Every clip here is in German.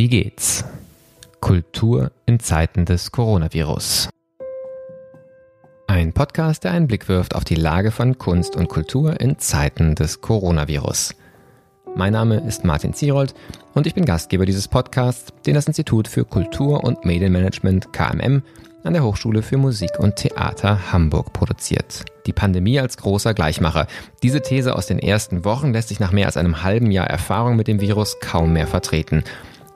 Wie geht's? Kultur in Zeiten des Coronavirus. Ein Podcast, der einen Blick wirft auf die Lage von Kunst und Kultur in Zeiten des Coronavirus. Mein Name ist Martin Zierold und ich bin Gastgeber dieses Podcasts, den das Institut für Kultur und Medienmanagement KMM an der Hochschule für Musik und Theater Hamburg produziert. Die Pandemie als großer Gleichmacher. Diese These aus den ersten Wochen lässt sich nach mehr als einem halben Jahr Erfahrung mit dem Virus kaum mehr vertreten.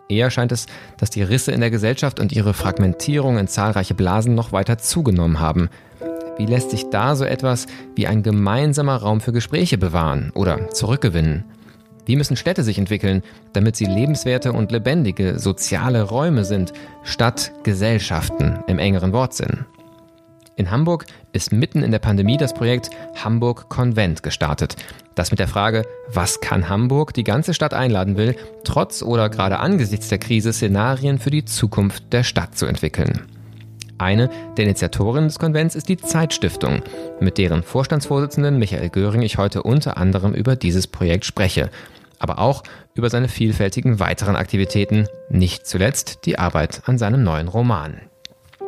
Eher scheint es, dass die Risse in der Gesellschaft und ihre Fragmentierung in zahlreiche Blasen noch weiter zugenommen haben. Wie lässt sich da so etwas wie ein gemeinsamer Raum für Gespräche bewahren oder zurückgewinnen? Wie müssen Städte sich entwickeln, damit sie lebenswerte und lebendige soziale Räume sind, statt Gesellschaften im engeren Wortsinn? In Hamburg ist mitten in der Pandemie das Projekt Hamburg Konvent gestartet, das mit der Frage, was kann Hamburg, die ganze Stadt einladen will, trotz oder gerade angesichts der Krise Szenarien für die Zukunft der Stadt zu entwickeln. Eine der Initiatorinnen des Konvents ist die Zeitstiftung, mit deren Vorstandsvorsitzenden Michael Göring ich heute unter anderem über dieses Projekt spreche aber auch über seine vielfältigen weiteren Aktivitäten, nicht zuletzt die Arbeit an seinem neuen Roman.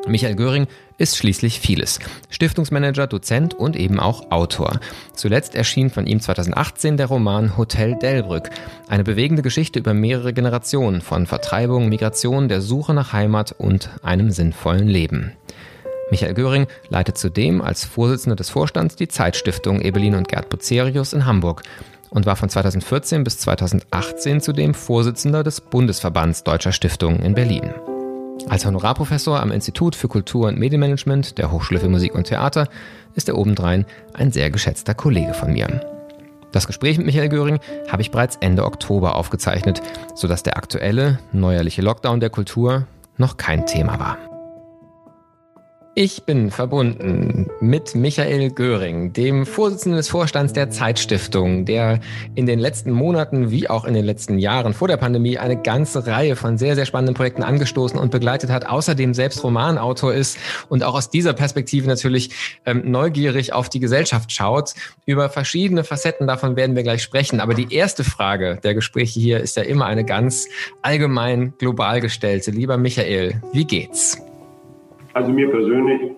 Michael Göring ist schließlich vieles. Stiftungsmanager, Dozent und eben auch Autor. Zuletzt erschien von ihm 2018 der Roman Hotel Delbrück, eine bewegende Geschichte über mehrere Generationen von Vertreibung, Migration, der Suche nach Heimat und einem sinnvollen Leben. Michael Göring leitet zudem als Vorsitzender des Vorstands die Zeitstiftung Ebelin und Gerd Bucerius in Hamburg und war von 2014 bis 2018 zudem Vorsitzender des Bundesverbands Deutscher Stiftungen in Berlin. Als Honorarprofessor am Institut für Kultur und Medienmanagement der Hochschule für Musik und Theater ist er obendrein ein sehr geschätzter Kollege von mir. Das Gespräch mit Michael Göring habe ich bereits Ende Oktober aufgezeichnet, sodass der aktuelle, neuerliche Lockdown der Kultur noch kein Thema war. Ich bin verbunden mit Michael Göring, dem Vorsitzenden des Vorstands der Zeitstiftung, der in den letzten Monaten wie auch in den letzten Jahren vor der Pandemie eine ganze Reihe von sehr, sehr spannenden Projekten angestoßen und begleitet hat, außerdem selbst Romanautor ist und auch aus dieser Perspektive natürlich ähm, neugierig auf die Gesellschaft schaut. Über verschiedene Facetten davon werden wir gleich sprechen. Aber die erste Frage der Gespräche hier ist ja immer eine ganz allgemein global gestellte. Lieber Michael, wie geht's? Also mir persönlich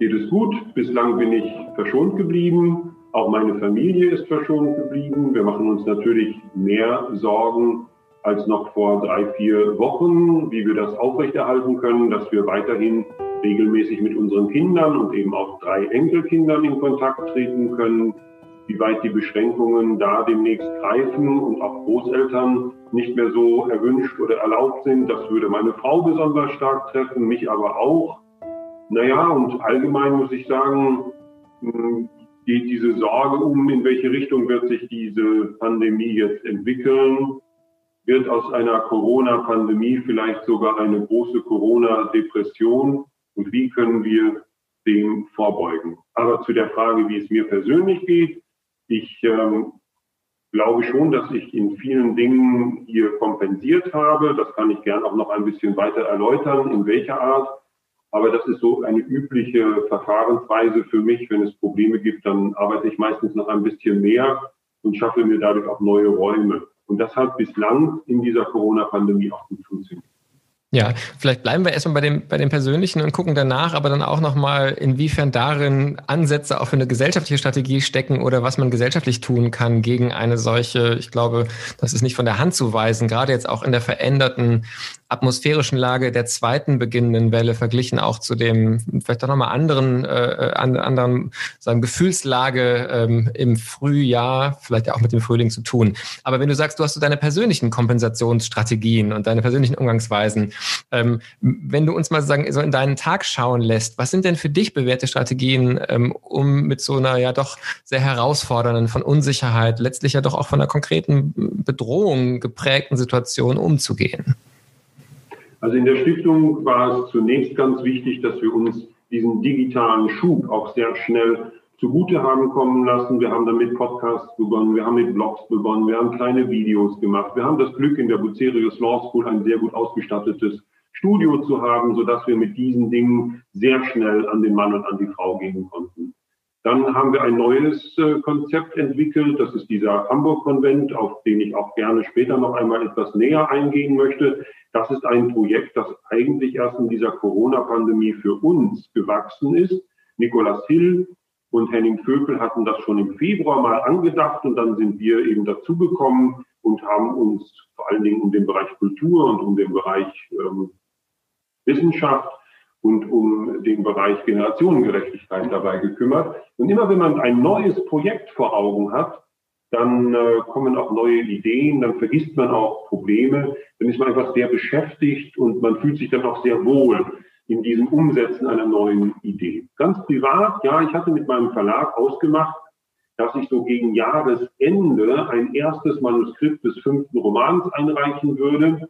geht es gut. Bislang bin ich verschont geblieben. Auch meine Familie ist verschont geblieben. Wir machen uns natürlich mehr Sorgen als noch vor drei, vier Wochen, wie wir das aufrechterhalten können, dass wir weiterhin regelmäßig mit unseren Kindern und eben auch drei Enkelkindern in Kontakt treten können, wie weit die Beschränkungen da demnächst greifen und auch Großeltern nicht mehr so erwünscht oder erlaubt sind. Das würde meine Frau besonders stark treffen, mich aber auch. Naja, und allgemein muss ich sagen, hm, geht diese Sorge um, in welche Richtung wird sich diese Pandemie jetzt entwickeln. Wird aus einer Corona-Pandemie vielleicht sogar eine große Corona-Depression? Und wie können wir dem vorbeugen? Aber zu der Frage, wie es mir persönlich geht, ich ähm, glaube schon, dass ich in vielen Dingen hier kompensiert habe. Das kann ich gern auch noch ein bisschen weiter erläutern, in welcher Art. Aber das ist so eine übliche Verfahrensweise für mich. Wenn es Probleme gibt, dann arbeite ich meistens noch ein bisschen mehr und schaffe mir dadurch auch neue Räume. Und das hat bislang in dieser Corona-Pandemie auch gut funktioniert. Ja, vielleicht bleiben wir erstmal bei dem, bei dem Persönlichen und gucken danach, aber dann auch nochmal, inwiefern darin Ansätze auch für eine gesellschaftliche Strategie stecken oder was man gesellschaftlich tun kann gegen eine solche, ich glaube, das ist nicht von der Hand zu weisen, gerade jetzt auch in der veränderten atmosphärischen Lage der zweiten beginnenden Welle verglichen auch zu dem vielleicht auch nochmal anderen, äh, anderen sagen, Gefühlslage ähm, im Frühjahr, vielleicht auch mit dem Frühling zu tun. Aber wenn du sagst, du hast so deine persönlichen Kompensationsstrategien und deine persönlichen Umgangsweisen, ähm, wenn du uns mal sagen, so in deinen Tag schauen lässt, was sind denn für dich bewährte Strategien, ähm, um mit so einer ja doch sehr herausfordernden, von Unsicherheit, letztlich ja doch auch von einer konkreten Bedrohung geprägten Situation umzugehen? Also in der Stiftung war es zunächst ganz wichtig, dass wir uns diesen digitalen Schub auch sehr schnell zugute haben kommen lassen. Wir haben dann mit Podcasts begonnen, wir haben mit Blogs begonnen, wir haben kleine Videos gemacht. Wir haben das Glück, in der Bucerius Law School ein sehr gut ausgestattetes Studio zu haben, sodass wir mit diesen Dingen sehr schnell an den Mann und an die Frau gehen konnten. Dann haben wir ein neues äh, Konzept entwickelt. Das ist dieser Hamburg-Konvent, auf den ich auch gerne später noch einmal etwas näher eingehen möchte. Das ist ein Projekt, das eigentlich erst in dieser Corona-Pandemie für uns gewachsen ist. Nikolas Hill und Henning Vökel hatten das schon im Februar mal angedacht und dann sind wir eben dazugekommen und haben uns vor allen Dingen um den Bereich Kultur und um den Bereich ähm, Wissenschaft und um den Bereich Generationengerechtigkeit dabei gekümmert. Und immer wenn man ein neues Projekt vor Augen hat, dann äh, kommen auch neue Ideen, dann vergisst man auch Probleme, dann ist man einfach sehr beschäftigt und man fühlt sich dann auch sehr wohl in diesem Umsetzen einer neuen Idee. Ganz privat, ja, ich hatte mit meinem Verlag ausgemacht, dass ich so gegen Jahresende ein erstes Manuskript des fünften Romans einreichen würde.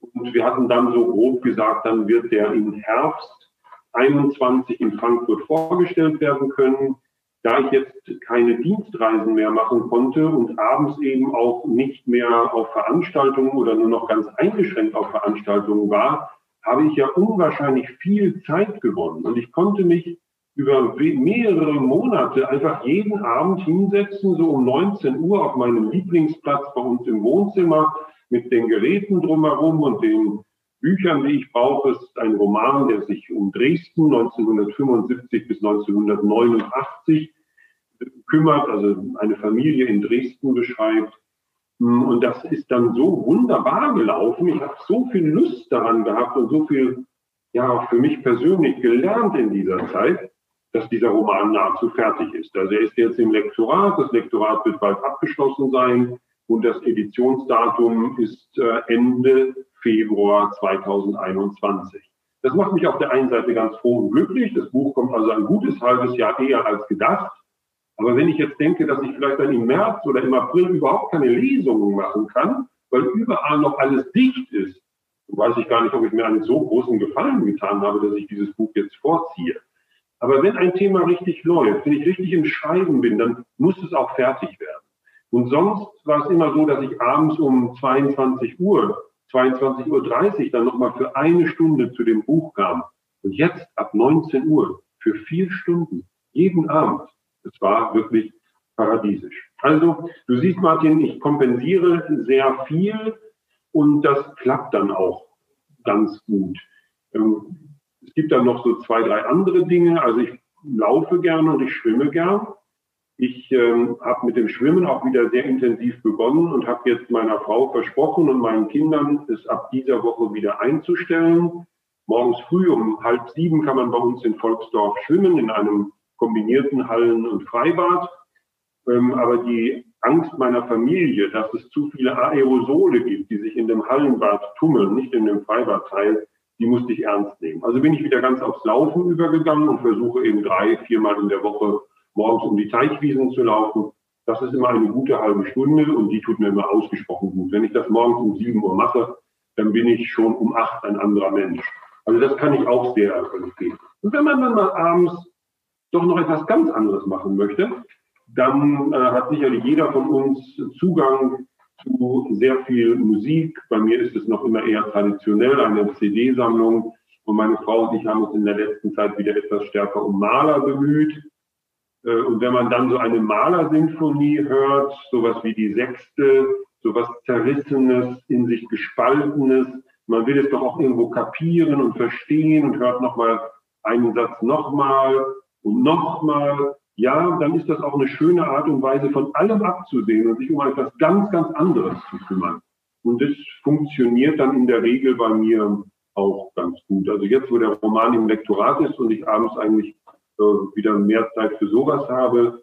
Und wir hatten dann so grob gesagt, dann wird der im Herbst 21 in Frankfurt vorgestellt werden können. Da ich jetzt keine Dienstreisen mehr machen konnte und abends eben auch nicht mehr auf Veranstaltungen oder nur noch ganz eingeschränkt auf Veranstaltungen war, habe ich ja unwahrscheinlich viel Zeit gewonnen. Und ich konnte mich über mehrere Monate einfach jeden Abend hinsetzen, so um 19 Uhr auf meinem Lieblingsplatz bei uns im Wohnzimmer mit den Geräten drumherum und den Büchern, die ich brauche. Ist ein Roman, der sich um Dresden 1975 bis 1989 kümmert, also eine Familie in Dresden beschreibt. Und das ist dann so wunderbar gelaufen. Ich habe so viel Lust daran gehabt und so viel, ja, für mich persönlich gelernt in dieser Zeit, dass dieser Roman nahezu fertig ist. Also er ist jetzt im Lektorat. Das Lektorat wird bald abgeschlossen sein. Und das Editionsdatum ist äh, Ende Februar 2021. Das macht mich auf der einen Seite ganz froh und glücklich. Das Buch kommt also ein gutes halbes Jahr eher als gedacht. Aber wenn ich jetzt denke, dass ich vielleicht dann im März oder im April überhaupt keine Lesungen machen kann, weil überall noch alles dicht ist, weiß ich gar nicht, ob ich mir einen so großen Gefallen getan habe, dass ich dieses Buch jetzt vorziehe. Aber wenn ein Thema richtig läuft, wenn ich richtig im Schreiben bin, dann muss es auch fertig werden. Und sonst war es immer so, dass ich abends um 22 Uhr, 22.30 Uhr dann nochmal für eine Stunde zu dem Buch kam. Und jetzt ab 19 Uhr für vier Stunden, jeden Abend. Es war wirklich paradiesisch. Also, du siehst, Martin, ich kompensiere sehr viel und das klappt dann auch ganz gut. Ähm, es gibt dann noch so zwei, drei andere Dinge. Also ich laufe gerne und ich schwimme gern. Ich ähm, habe mit dem Schwimmen auch wieder sehr intensiv begonnen und habe jetzt meiner Frau versprochen und meinen Kindern, es ab dieser Woche wieder einzustellen. Morgens früh um halb sieben kann man bei uns in Volksdorf schwimmen in einem kombinierten Hallen- und Freibad. Ähm, aber die Angst meiner Familie, dass es zu viele Aerosole gibt, die sich in dem Hallenbad tummeln, nicht in dem Freibadteil, die musste ich ernst nehmen. Also bin ich wieder ganz aufs Laufen übergegangen und versuche eben drei, viermal in der Woche morgens um die Teichwiesen zu laufen. Das ist immer eine gute halbe Stunde und die tut mir immer ausgesprochen gut. Wenn ich das morgens um sieben Uhr mache, dann bin ich schon um acht ein anderer Mensch. Also das kann ich auch sehr empfehlen. Und wenn man dann mal abends doch noch etwas ganz anderes machen möchte, dann äh, hat sicherlich jeder von uns Zugang zu sehr viel Musik. Bei mir ist es noch immer eher traditionell, eine CD-Sammlung. Und meine Frau und ich haben uns in der letzten Zeit wieder etwas stärker um Maler bemüht. Äh, und wenn man dann so eine Malersinfonie hört, sowas wie die sechste, sowas Zerrissenes, in sich Gespaltenes, man will es doch auch irgendwo kapieren und verstehen und hört nochmal einen Satz nochmal und nochmal ja, dann ist das auch eine schöne Art und Weise, von allem abzusehen und sich um etwas ganz, ganz anderes zu kümmern. Und das funktioniert dann in der Regel bei mir auch ganz gut. Also jetzt, wo der Roman im Lektorat ist und ich abends eigentlich wieder mehr Zeit für sowas habe,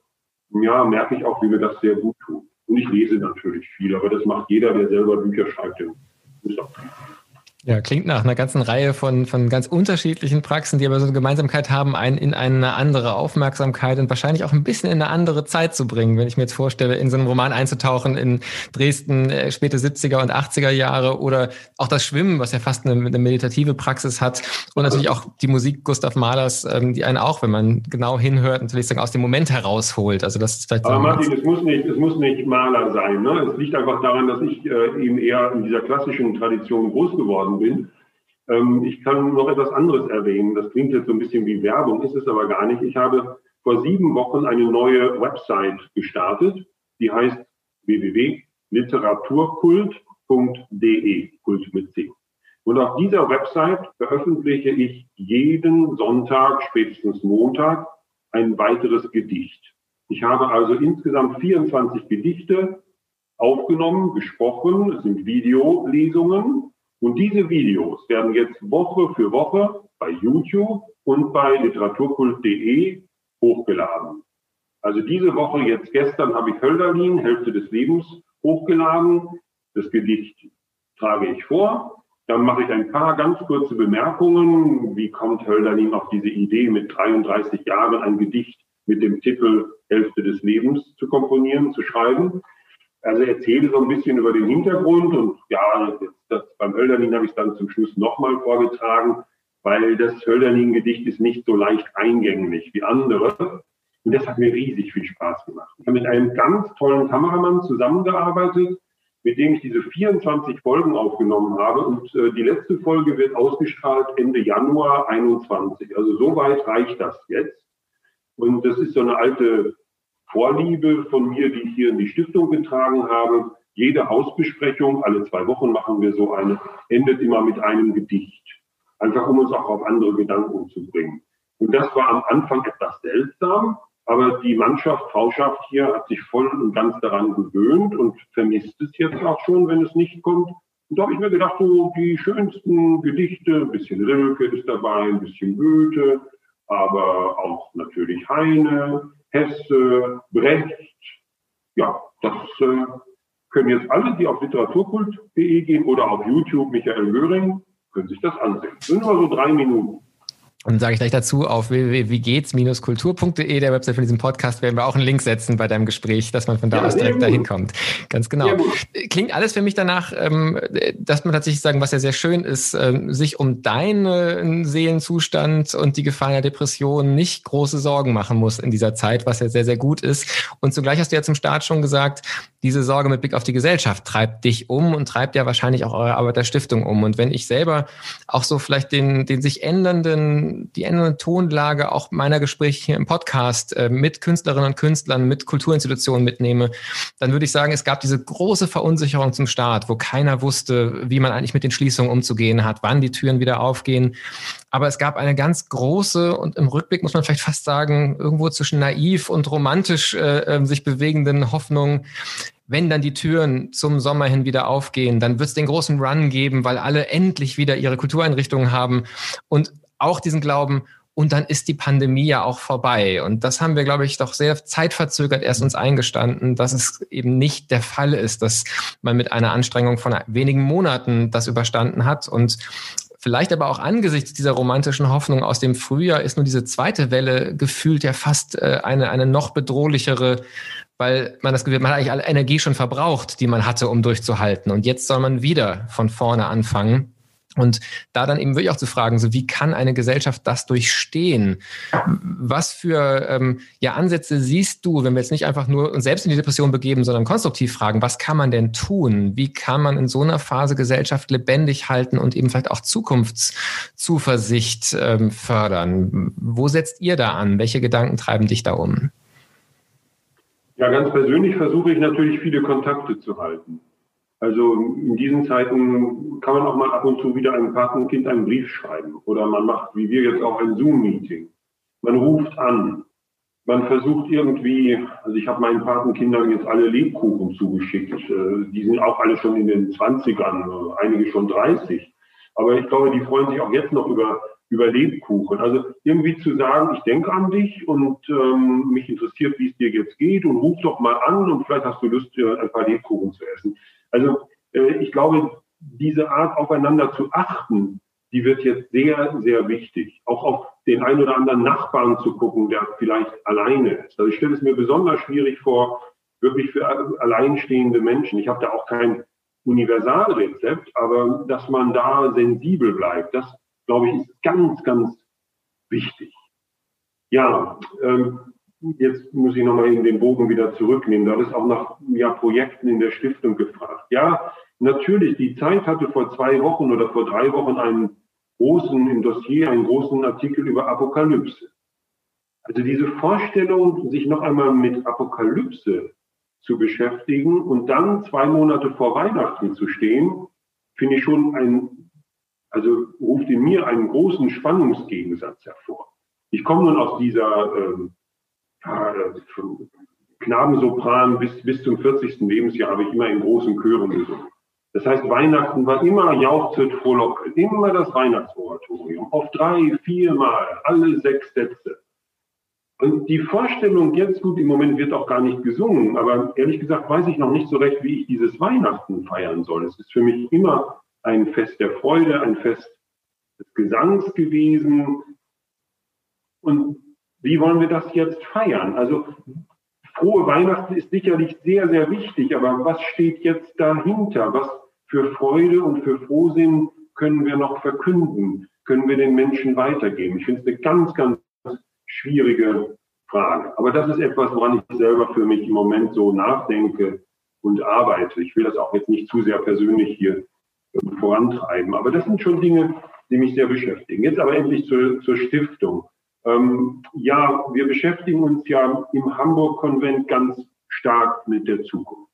ja, merke ich auch, wie mir das sehr gut tut. Und ich lese natürlich viel, aber das macht jeder, der selber Bücher schreibt. Ist auch ja, klingt nach einer ganzen Reihe von, von ganz unterschiedlichen Praxen, die aber so eine Gemeinsamkeit haben, einen in eine andere Aufmerksamkeit und wahrscheinlich auch ein bisschen in eine andere Zeit zu bringen. Wenn ich mir jetzt vorstelle, in so einen Roman einzutauchen in Dresden äh, späte 70er und 80er Jahre oder auch das Schwimmen, was ja fast eine, eine meditative Praxis hat und natürlich auch die Musik Gustav Mahlers, ähm, die einen auch, wenn man genau hinhört, natürlich sagen, aus dem Moment herausholt. Also das ist vielleicht Aber Martin, es muss nicht, es muss nicht Maler sein. Ne? Es liegt einfach daran, dass ich äh, eben eher in dieser klassischen Tradition groß geworden bin. Ähm, ich kann noch etwas anderes erwähnen. Das klingt jetzt so ein bisschen wie Werbung, ist es aber gar nicht. Ich habe vor sieben Wochen eine neue Website gestartet, die heißt www.literaturkult.de, Kult mit C. Und auf dieser Website veröffentliche ich jeden Sonntag, spätestens Montag, ein weiteres Gedicht. Ich habe also insgesamt 24 Gedichte aufgenommen, gesprochen, es sind Videolesungen. Und diese Videos werden jetzt Woche für Woche bei YouTube und bei literaturkult.de hochgeladen. Also diese Woche, jetzt gestern, habe ich Hölderlin, Hälfte des Lebens, hochgeladen. Das Gedicht trage ich vor. Dann mache ich ein paar ganz kurze Bemerkungen. Wie kommt Hölderlin auf diese Idee, mit 33 Jahren ein Gedicht mit dem Titel Hälfte des Lebens zu komponieren, zu schreiben? Also erzähle so ein bisschen über den Hintergrund und ja, das, beim Hölderlin habe ich dann zum Schluss nochmal vorgetragen, weil das Hölderlin-Gedicht ist nicht so leicht eingänglich wie andere. Und das hat mir riesig viel Spaß gemacht. Ich habe mit einem ganz tollen Kameramann zusammengearbeitet, mit dem ich diese 24 Folgen aufgenommen habe. Und äh, die letzte Folge wird ausgestrahlt Ende Januar 21. Also so weit reicht das jetzt. Und das ist so eine alte Vorliebe von mir, die ich hier in die Stiftung getragen habe. Jede Hausbesprechung, alle zwei Wochen machen wir so eine, endet immer mit einem Gedicht. Einfach um uns auch auf andere Gedanken zu bringen. Und das war am Anfang etwas seltsam, aber die Mannschaft, Frauschaft hier hat sich voll und ganz daran gewöhnt und vermisst es jetzt auch schon, wenn es nicht kommt. Und da habe ich mir gedacht, so die schönsten Gedichte, ein bisschen Rilke ist dabei, ein bisschen Goethe, aber auch natürlich Heine, Hesse, Brecht. Ja, das äh, können jetzt alle, die auf literaturkult.de gehen oder auf YouTube Michael Göring, können sich das ansehen. Das sind nur so drei Minuten. Und sage ich gleich dazu, auf www.wiegehts-kultur.de, der Website von diesem Podcast, werden wir auch einen Link setzen bei deinem Gespräch, dass man von da ja, aus direkt dahin kommt. Ganz genau. Klingt alles für mich danach, ähm, dass man tatsächlich sagen, was ja sehr schön ist, ähm, sich um deinen Seelenzustand und die Gefahr der Depression nicht große Sorgen machen muss in dieser Zeit, was ja sehr, sehr gut ist. Und zugleich hast du ja zum Start schon gesagt, diese Sorge mit Blick auf die Gesellschaft treibt dich um und treibt ja wahrscheinlich auch eure Arbeit der Stiftung um. Und wenn ich selber auch so vielleicht den, den sich ändernden, die ändernde Tonlage auch meiner Gespräche hier im Podcast äh, mit Künstlerinnen und Künstlern, mit Kulturinstitutionen mitnehme, dann würde ich sagen, es gab diese große Verunsicherung zum Start, wo keiner wusste, wie man eigentlich mit den Schließungen umzugehen hat, wann die Türen wieder aufgehen. Aber es gab eine ganz große und im Rückblick muss man vielleicht fast sagen, irgendwo zwischen naiv und romantisch äh, äh sich bewegenden Hoffnung, wenn dann die Türen zum Sommer hin wieder aufgehen, dann wird es den großen Run geben, weil alle endlich wieder ihre Kultureinrichtungen haben und auch diesen Glauben, und dann ist die Pandemie ja auch vorbei. Und das haben wir, glaube ich, doch sehr zeitverzögert erst uns eingestanden, dass es eben nicht der Fall ist, dass man mit einer Anstrengung von wenigen Monaten das überstanden hat. Und vielleicht aber auch angesichts dieser romantischen Hoffnung aus dem Frühjahr ist nur diese zweite Welle gefühlt ja fast äh, eine, eine noch bedrohlichere weil man das Gefühl man hat eigentlich alle Energie schon verbraucht, die man hatte, um durchzuhalten. Und jetzt soll man wieder von vorne anfangen. Und da dann eben wirklich auch zu fragen, so wie kann eine Gesellschaft das durchstehen? Was für ähm, ja, Ansätze siehst du, wenn wir jetzt nicht einfach nur uns selbst in die Depression begeben, sondern konstruktiv fragen, was kann man denn tun? Wie kann man in so einer Phase Gesellschaft lebendig halten und eben vielleicht auch Zukunftszuversicht ähm, fördern? Wo setzt ihr da an? Welche Gedanken treiben dich da um? Ja, ganz persönlich versuche ich natürlich viele Kontakte zu halten. Also in diesen Zeiten kann man auch mal ab und zu wieder einem Patenkind einen Brief schreiben oder man macht, wie wir jetzt auch ein Zoom-Meeting. Man ruft an. Man versucht irgendwie, also ich habe meinen Patenkindern jetzt alle Lebkuchen zugeschickt. Äh, die sind auch alle schon in den 20ern, einige schon 30. Aber ich glaube, die freuen sich auch jetzt noch über über Lebkuchen. Also irgendwie zu sagen, ich denke an dich und ähm, mich interessiert, wie es dir jetzt geht und ruf doch mal an und vielleicht hast du Lust, ein paar Lebkuchen zu essen. Also äh, ich glaube, diese Art aufeinander zu achten, die wird jetzt sehr, sehr wichtig. Auch auf den einen oder anderen Nachbarn zu gucken, der vielleicht alleine ist. Also ich stelle es mir besonders schwierig vor, wirklich für alleinstehende Menschen. Ich habe da auch kein Universalrezept, aber dass man da sensibel bleibt, das glaube ich, ist ganz, ganz wichtig. Ja, ähm, jetzt muss ich nochmal in den Bogen wieder zurücknehmen. Da ist auch nach ja, Projekten in der Stiftung gefragt. Ja, natürlich, die Zeit hatte vor zwei Wochen oder vor drei Wochen einen großen, im Dossier, einen großen Artikel über Apokalypse. Also diese Vorstellung, sich noch einmal mit Apokalypse zu beschäftigen und dann zwei Monate vor Weihnachten zu stehen, finde ich schon ein, also ruft in mir einen großen Spannungsgegensatz hervor. Ich komme nun aus dieser ähm, Knabensopran bis, bis zum 40. Lebensjahr habe ich immer in großen Chören gesungen. Das heißt, Weihnachten war immer jauchzet frohlockend, immer das Weihnachtsoratorium, auf drei, viermal, alle sechs Sätze. Und die Vorstellung jetzt, gut, im Moment wird auch gar nicht gesungen, aber ehrlich gesagt weiß ich noch nicht so recht, wie ich dieses Weihnachten feiern soll. Es ist für mich immer ein Fest der Freude, ein Fest des Gesangs gewesen. Und wie wollen wir das jetzt feiern? Also frohe Weihnachten ist sicherlich sehr, sehr wichtig, aber was steht jetzt dahinter? Was für Freude und für Frohsinn können wir noch verkünden? Können wir den Menschen weitergeben? Ich finde es eine ganz, ganz schwierige Frage. Aber das ist etwas, woran ich selber für mich im Moment so nachdenke und arbeite. Ich will das auch jetzt nicht zu sehr persönlich hier vorantreiben. Aber das sind schon Dinge, die mich sehr beschäftigen. Jetzt aber endlich zur, zur Stiftung. Ähm, ja, wir beschäftigen uns ja im Hamburg-Konvent ganz stark mit der Zukunft.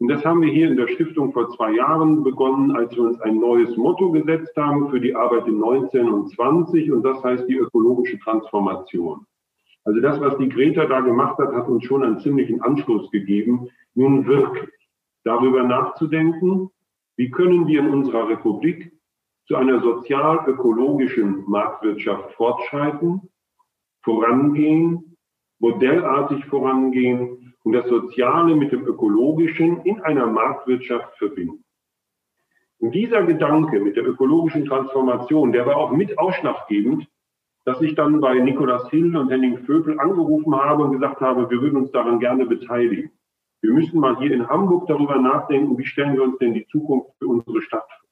Und das haben wir hier in der Stiftung vor zwei Jahren begonnen, als wir uns ein neues Motto gesetzt haben für die Arbeit in 19 und 20 und das heißt die ökologische Transformation. Also das, was die Greta da gemacht hat, hat uns schon einen ziemlichen Anschluss gegeben, nun wirklich darüber nachzudenken, wie können wir in unserer Republik zu einer sozial-ökologischen Marktwirtschaft fortschreiten, vorangehen, modellartig vorangehen und das Soziale mit dem Ökologischen in einer Marktwirtschaft verbinden. Und dieser Gedanke mit der ökologischen Transformation, der war auch mit ausschlaggebend, dass ich dann bei Nikolaus Hill und Henning Vöbel angerufen habe und gesagt habe, wir würden uns daran gerne beteiligen. Wir müssen mal hier in Hamburg darüber nachdenken, wie stellen wir uns denn die Zukunft für unsere Stadt vor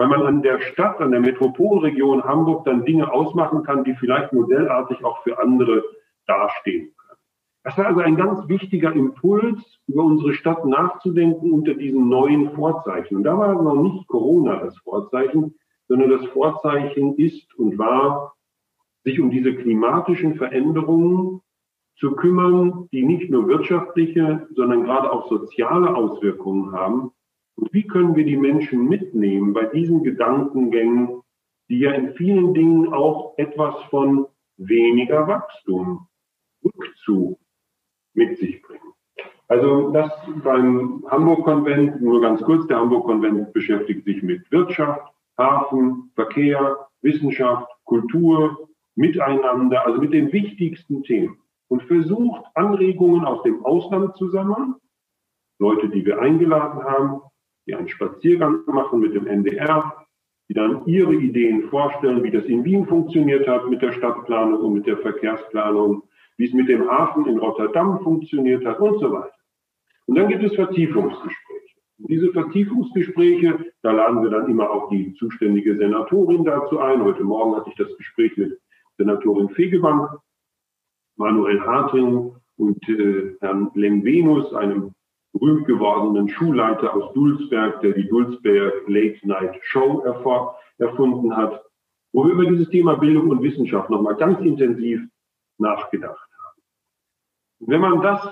weil man an der Stadt, an der Metropolregion Hamburg dann Dinge ausmachen kann, die vielleicht modellartig auch für andere dastehen können. Das war also ein ganz wichtiger Impuls, über unsere Stadt nachzudenken unter diesen neuen Vorzeichen. Und da war noch nicht Corona das Vorzeichen, sondern das Vorzeichen ist und war, sich um diese klimatischen Veränderungen zu kümmern, die nicht nur wirtschaftliche, sondern gerade auch soziale Auswirkungen haben und wie können wir die Menschen mitnehmen bei diesen Gedankengängen, die ja in vielen Dingen auch etwas von weniger Wachstum, Rückzug mit sich bringen? Also das beim Hamburg-Konvent, nur ganz kurz, der Hamburg-Konvent beschäftigt sich mit Wirtschaft, Hafen, Verkehr, Wissenschaft, Kultur, Miteinander, also mit den wichtigsten Themen und versucht Anregungen aus dem Ausland zu sammeln, Leute, die wir eingeladen haben, die einen Spaziergang machen mit dem NDR, die dann ihre Ideen vorstellen, wie das in Wien funktioniert hat mit der Stadtplanung und mit der Verkehrsplanung, wie es mit dem Hafen in Rotterdam funktioniert hat und so weiter. Und dann gibt es Vertiefungsgespräche. Und diese Vertiefungsgespräche, da laden wir dann immer auch die zuständige Senatorin dazu ein. Heute Morgen hatte ich das Gespräch mit Senatorin Fegebank, Manuel Harting und äh, Herrn Lengvenus, einem berühmt gewordenen Schulleiter aus Dulsberg, der die Dulsberg Late Night Show erfunden hat, wo wir über dieses Thema Bildung und Wissenschaft nochmal ganz intensiv nachgedacht haben. Wenn man das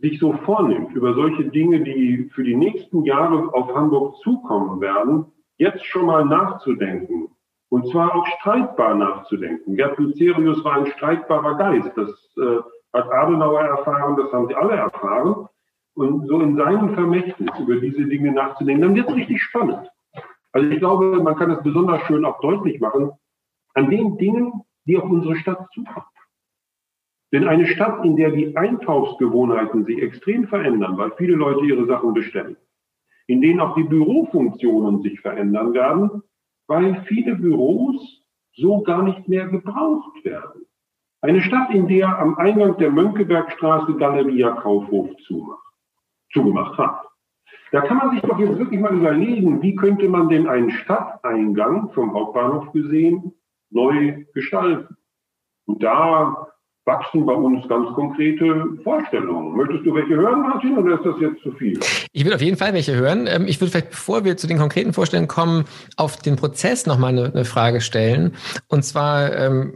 sich so vornimmt, über solche Dinge, die für die nächsten Jahre auf Hamburg zukommen werden, jetzt schon mal nachzudenken. Und zwar auch streitbar nachzudenken. Gerd Lucerius war ein streitbarer Geist. Das äh, hat Adenauer erfahren, das haben sie alle erfahren und so in seinem Vermächtnis über diese Dinge nachzudenken, dann wird es richtig spannend. Also ich glaube, man kann es besonders schön auch deutlich machen an den Dingen, die auf unsere Stadt zukommen. Denn eine Stadt, in der die Einkaufsgewohnheiten sich extrem verändern, weil viele Leute ihre Sachen bestellen, in denen auch die Bürofunktionen sich verändern werden, weil viele Büros so gar nicht mehr gebraucht werden. Eine Stadt, in der am Eingang der Mönckebergstraße Galeria Kaufhof zumacht zugemacht hat. Da kann man sich doch jetzt wirklich mal überlegen, wie könnte man denn einen Stadteingang vom Hauptbahnhof gesehen neu gestalten. Und da wachsen bei uns ganz konkrete Vorstellungen. Möchtest du welche hören, Martin, oder ist das jetzt zu viel? Ich würde auf jeden Fall welche hören. Ähm, ich würde vielleicht, bevor wir zu den konkreten Vorstellungen kommen, auf den Prozess nochmal eine, eine Frage stellen. Und zwar, ähm,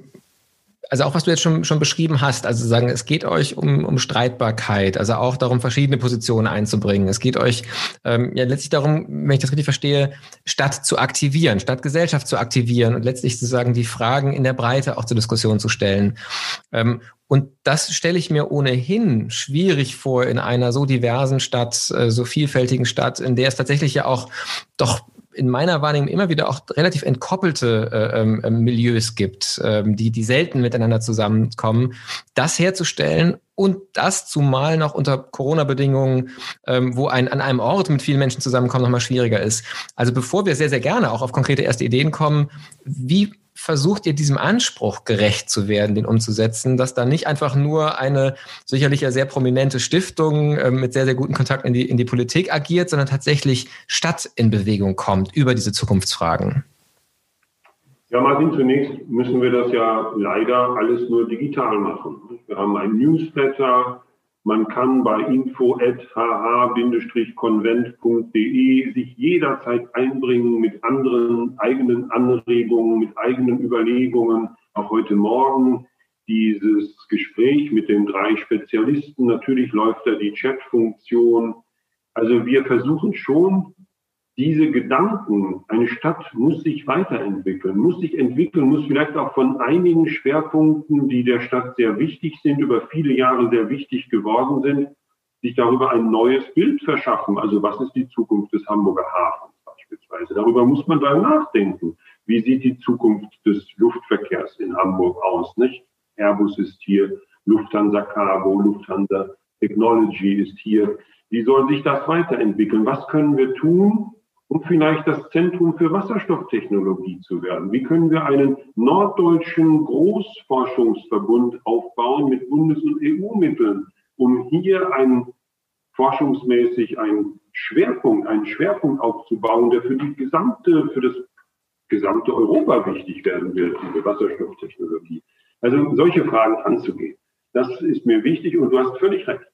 also auch was du jetzt schon, schon beschrieben hast, also sagen, es geht euch um, um Streitbarkeit, also auch darum, verschiedene Positionen einzubringen. Es geht euch ähm, ja letztlich darum, wenn ich das richtig verstehe, Stadt zu aktivieren, Stadt Gesellschaft zu aktivieren und letztlich sozusagen die Fragen in der Breite auch zur Diskussion zu stellen. Ähm, und das stelle ich mir ohnehin schwierig vor in einer so diversen Stadt, äh, so vielfältigen Stadt, in der es tatsächlich ja auch doch in meiner Wahrnehmung immer wieder auch relativ entkoppelte äh, ähm, ähm, Milieus gibt, ähm, die, die selten miteinander zusammenkommen, das herzustellen und das zumal noch unter Corona-Bedingungen, ähm, wo ein an einem Ort mit vielen Menschen zusammenkommen, nochmal schwieriger ist. Also bevor wir sehr, sehr gerne auch auf konkrete erste Ideen kommen, wie versucht ihr diesem Anspruch gerecht zu werden, den umzusetzen, dass da nicht einfach nur eine sicherlich ja sehr prominente Stiftung äh, mit sehr, sehr guten Kontakten in die, in die Politik agiert, sondern tatsächlich Stadt in Bewegung kommt über diese Zukunftsfragen? Ja, Martin, zunächst müssen wir das ja leider alles nur digital machen. Wir haben ein Newsletter, man kann bei info.hh-konvent.de sich jederzeit einbringen mit anderen eigenen Anregungen, mit eigenen Überlegungen. Auch heute Morgen dieses Gespräch mit den drei Spezialisten. Natürlich läuft da die Chat-Funktion. Also wir versuchen schon diese Gedanken, eine Stadt muss sich weiterentwickeln, muss sich entwickeln, muss vielleicht auch von einigen Schwerpunkten, die der Stadt sehr wichtig sind, über viele Jahre sehr wichtig geworden sind, sich darüber ein neues Bild verschaffen. Also was ist die Zukunft des Hamburger Hafens beispielsweise? Darüber muss man dann nachdenken. Wie sieht die Zukunft des Luftverkehrs in Hamburg aus? Nicht? Airbus ist hier, Lufthansa Cargo, Lufthansa Technology ist hier. Wie soll sich das weiterentwickeln? Was können wir tun, um vielleicht das Zentrum für Wasserstofftechnologie zu werden? Wie können wir einen norddeutschen Großforschungsverbund aufbauen mit Bundes- und EU-Mitteln, um hier ein forschungsmäßig einen Schwerpunkt, einen Schwerpunkt aufzubauen, der für die gesamte, für das gesamte Europa wichtig werden wird, diese Wasserstofftechnologie. Also solche Fragen anzugehen. Das ist mir wichtig und du hast völlig recht.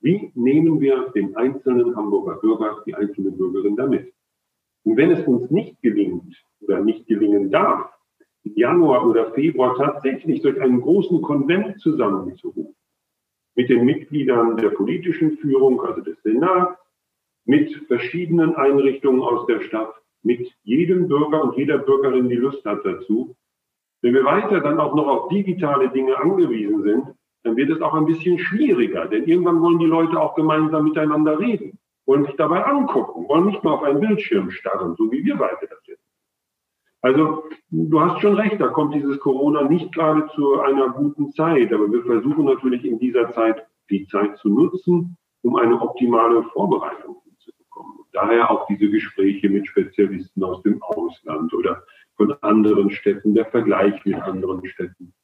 Wie nehmen wir den einzelnen Hamburger Bürger, die einzelne Bürgerin damit? Und wenn es uns nicht gelingt oder nicht gelingen darf, im Januar oder Februar tatsächlich durch einen großen Konvent zusammenzurufen, mit den Mitgliedern der politischen Führung, also des Senats, mit verschiedenen Einrichtungen aus der Stadt, mit jedem Bürger und jeder Bürgerin, die Lust hat dazu. Wenn wir weiter dann auch noch auf digitale Dinge angewiesen sind, dann wird es auch ein bisschen schwieriger, denn irgendwann wollen die Leute auch gemeinsam miteinander reden wollen sich dabei angucken, wollen nicht nur auf einen Bildschirm starren, so wie wir beide das jetzt. Also du hast schon recht, da kommt dieses Corona nicht gerade zu einer guten Zeit, aber wir versuchen natürlich in dieser Zeit die Zeit zu nutzen, um eine optimale Vorbereitung zu bekommen. daher auch diese Gespräche mit Spezialisten aus dem Ausland oder von anderen Städten, der Vergleich mit anderen Städten.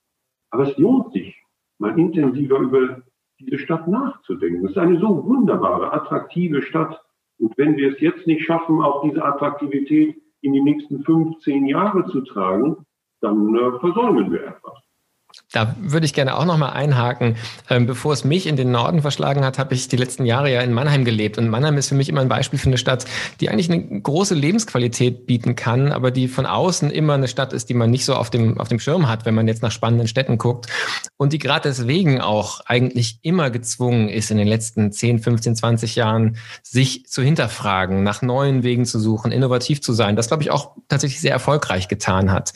Aber es lohnt sich, mal intensiver über diese Stadt nachzudenken. Es ist eine so wunderbare, attraktive Stadt. Und wenn wir es jetzt nicht schaffen, auch diese Attraktivität in die nächsten 15 Jahre zu tragen, dann äh, versäumen wir etwas. Da würde ich gerne auch noch mal einhaken. Ähm, bevor es mich in den Norden verschlagen hat, habe ich die letzten Jahre ja in Mannheim gelebt. Und Mannheim ist für mich immer ein Beispiel für eine Stadt, die eigentlich eine große Lebensqualität bieten kann, aber die von außen immer eine Stadt ist, die man nicht so auf dem, auf dem Schirm hat, wenn man jetzt nach spannenden Städten guckt. Und die gerade deswegen auch eigentlich immer gezwungen ist, in den letzten 10, 15, 20 Jahren sich zu hinterfragen, nach neuen Wegen zu suchen, innovativ zu sein. Das, glaube ich, auch tatsächlich sehr erfolgreich getan hat.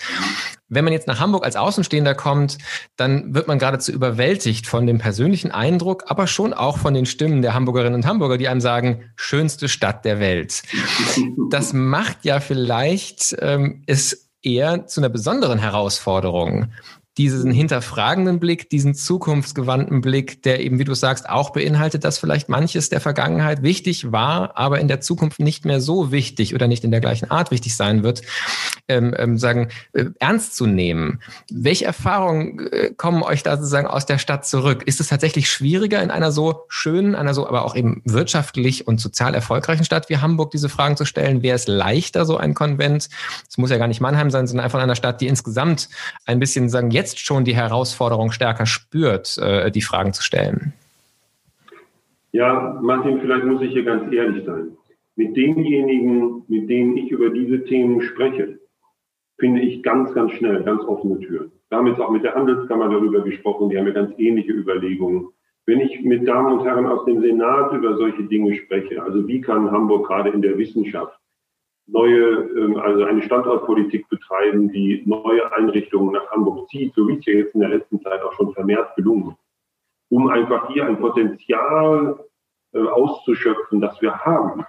Wenn man jetzt nach Hamburg als Außenstehender kommt, dann wird man geradezu überwältigt von dem persönlichen Eindruck, aber schon auch von den Stimmen der Hamburgerinnen und Hamburger, die einem sagen, schönste Stadt der Welt. Das macht ja vielleicht ähm, es eher zu einer besonderen Herausforderung, diesen hinterfragenden Blick, diesen zukunftsgewandten Blick, der eben, wie du sagst, auch beinhaltet, dass vielleicht manches der Vergangenheit wichtig war, aber in der Zukunft nicht mehr so wichtig oder nicht in der gleichen Art wichtig sein wird, ähm, ähm, sagen, äh, ernst zu nehmen. Welche Erfahrungen äh, kommen euch da sozusagen aus der Stadt zurück? Ist es tatsächlich schwieriger in einer so schönen, einer so aber auch eben wirtschaftlich und sozial erfolgreichen Stadt wie Hamburg diese Fragen zu stellen? Wäre es leichter, so ein Konvent? Es muss ja gar nicht Mannheim sein, sondern einfach in einer Stadt, die insgesamt ein bisschen sagen, jetzt jetzt schon die Herausforderung stärker spürt, äh, die Fragen zu stellen? Ja, Martin, vielleicht muss ich hier ganz ehrlich sein. Mit denjenigen, mit denen ich über diese Themen spreche, finde ich ganz, ganz schnell ganz offene Türen. Wir haben jetzt auch mit der Handelskammer darüber gesprochen, die haben ja ganz ähnliche Überlegungen. Wenn ich mit Damen und Herren aus dem Senat über solche Dinge spreche, also wie kann Hamburg gerade in der Wissenschaft neue, ähm, also eine Standortpolitik betreiben, die neue Einrichtungen nach Hamburg zieht, so wie es ja jetzt in der letzten Zeit auch schon vermehrt gelungen ist, um einfach hier ein Potenzial äh, auszuschöpfen, das wir haben,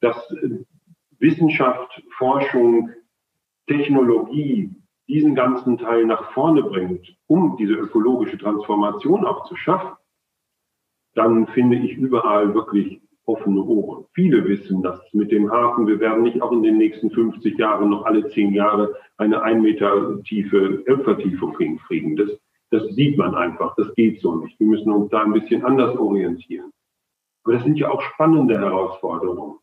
dass äh, Wissenschaft, Forschung, Technologie diesen ganzen Teil nach vorne bringt, um diese ökologische Transformation auch zu schaffen, dann finde ich überall wirklich offene Ohren. Viele wissen das mit dem Hafen. Wir werden nicht auch in den nächsten 50 Jahren noch alle zehn Jahre eine ein Meter tiefe Elbvertiefung hinkriegen. Das, das sieht man einfach. Das geht so nicht. Wir müssen uns da ein bisschen anders orientieren. Aber das sind ja auch spannende Herausforderungen.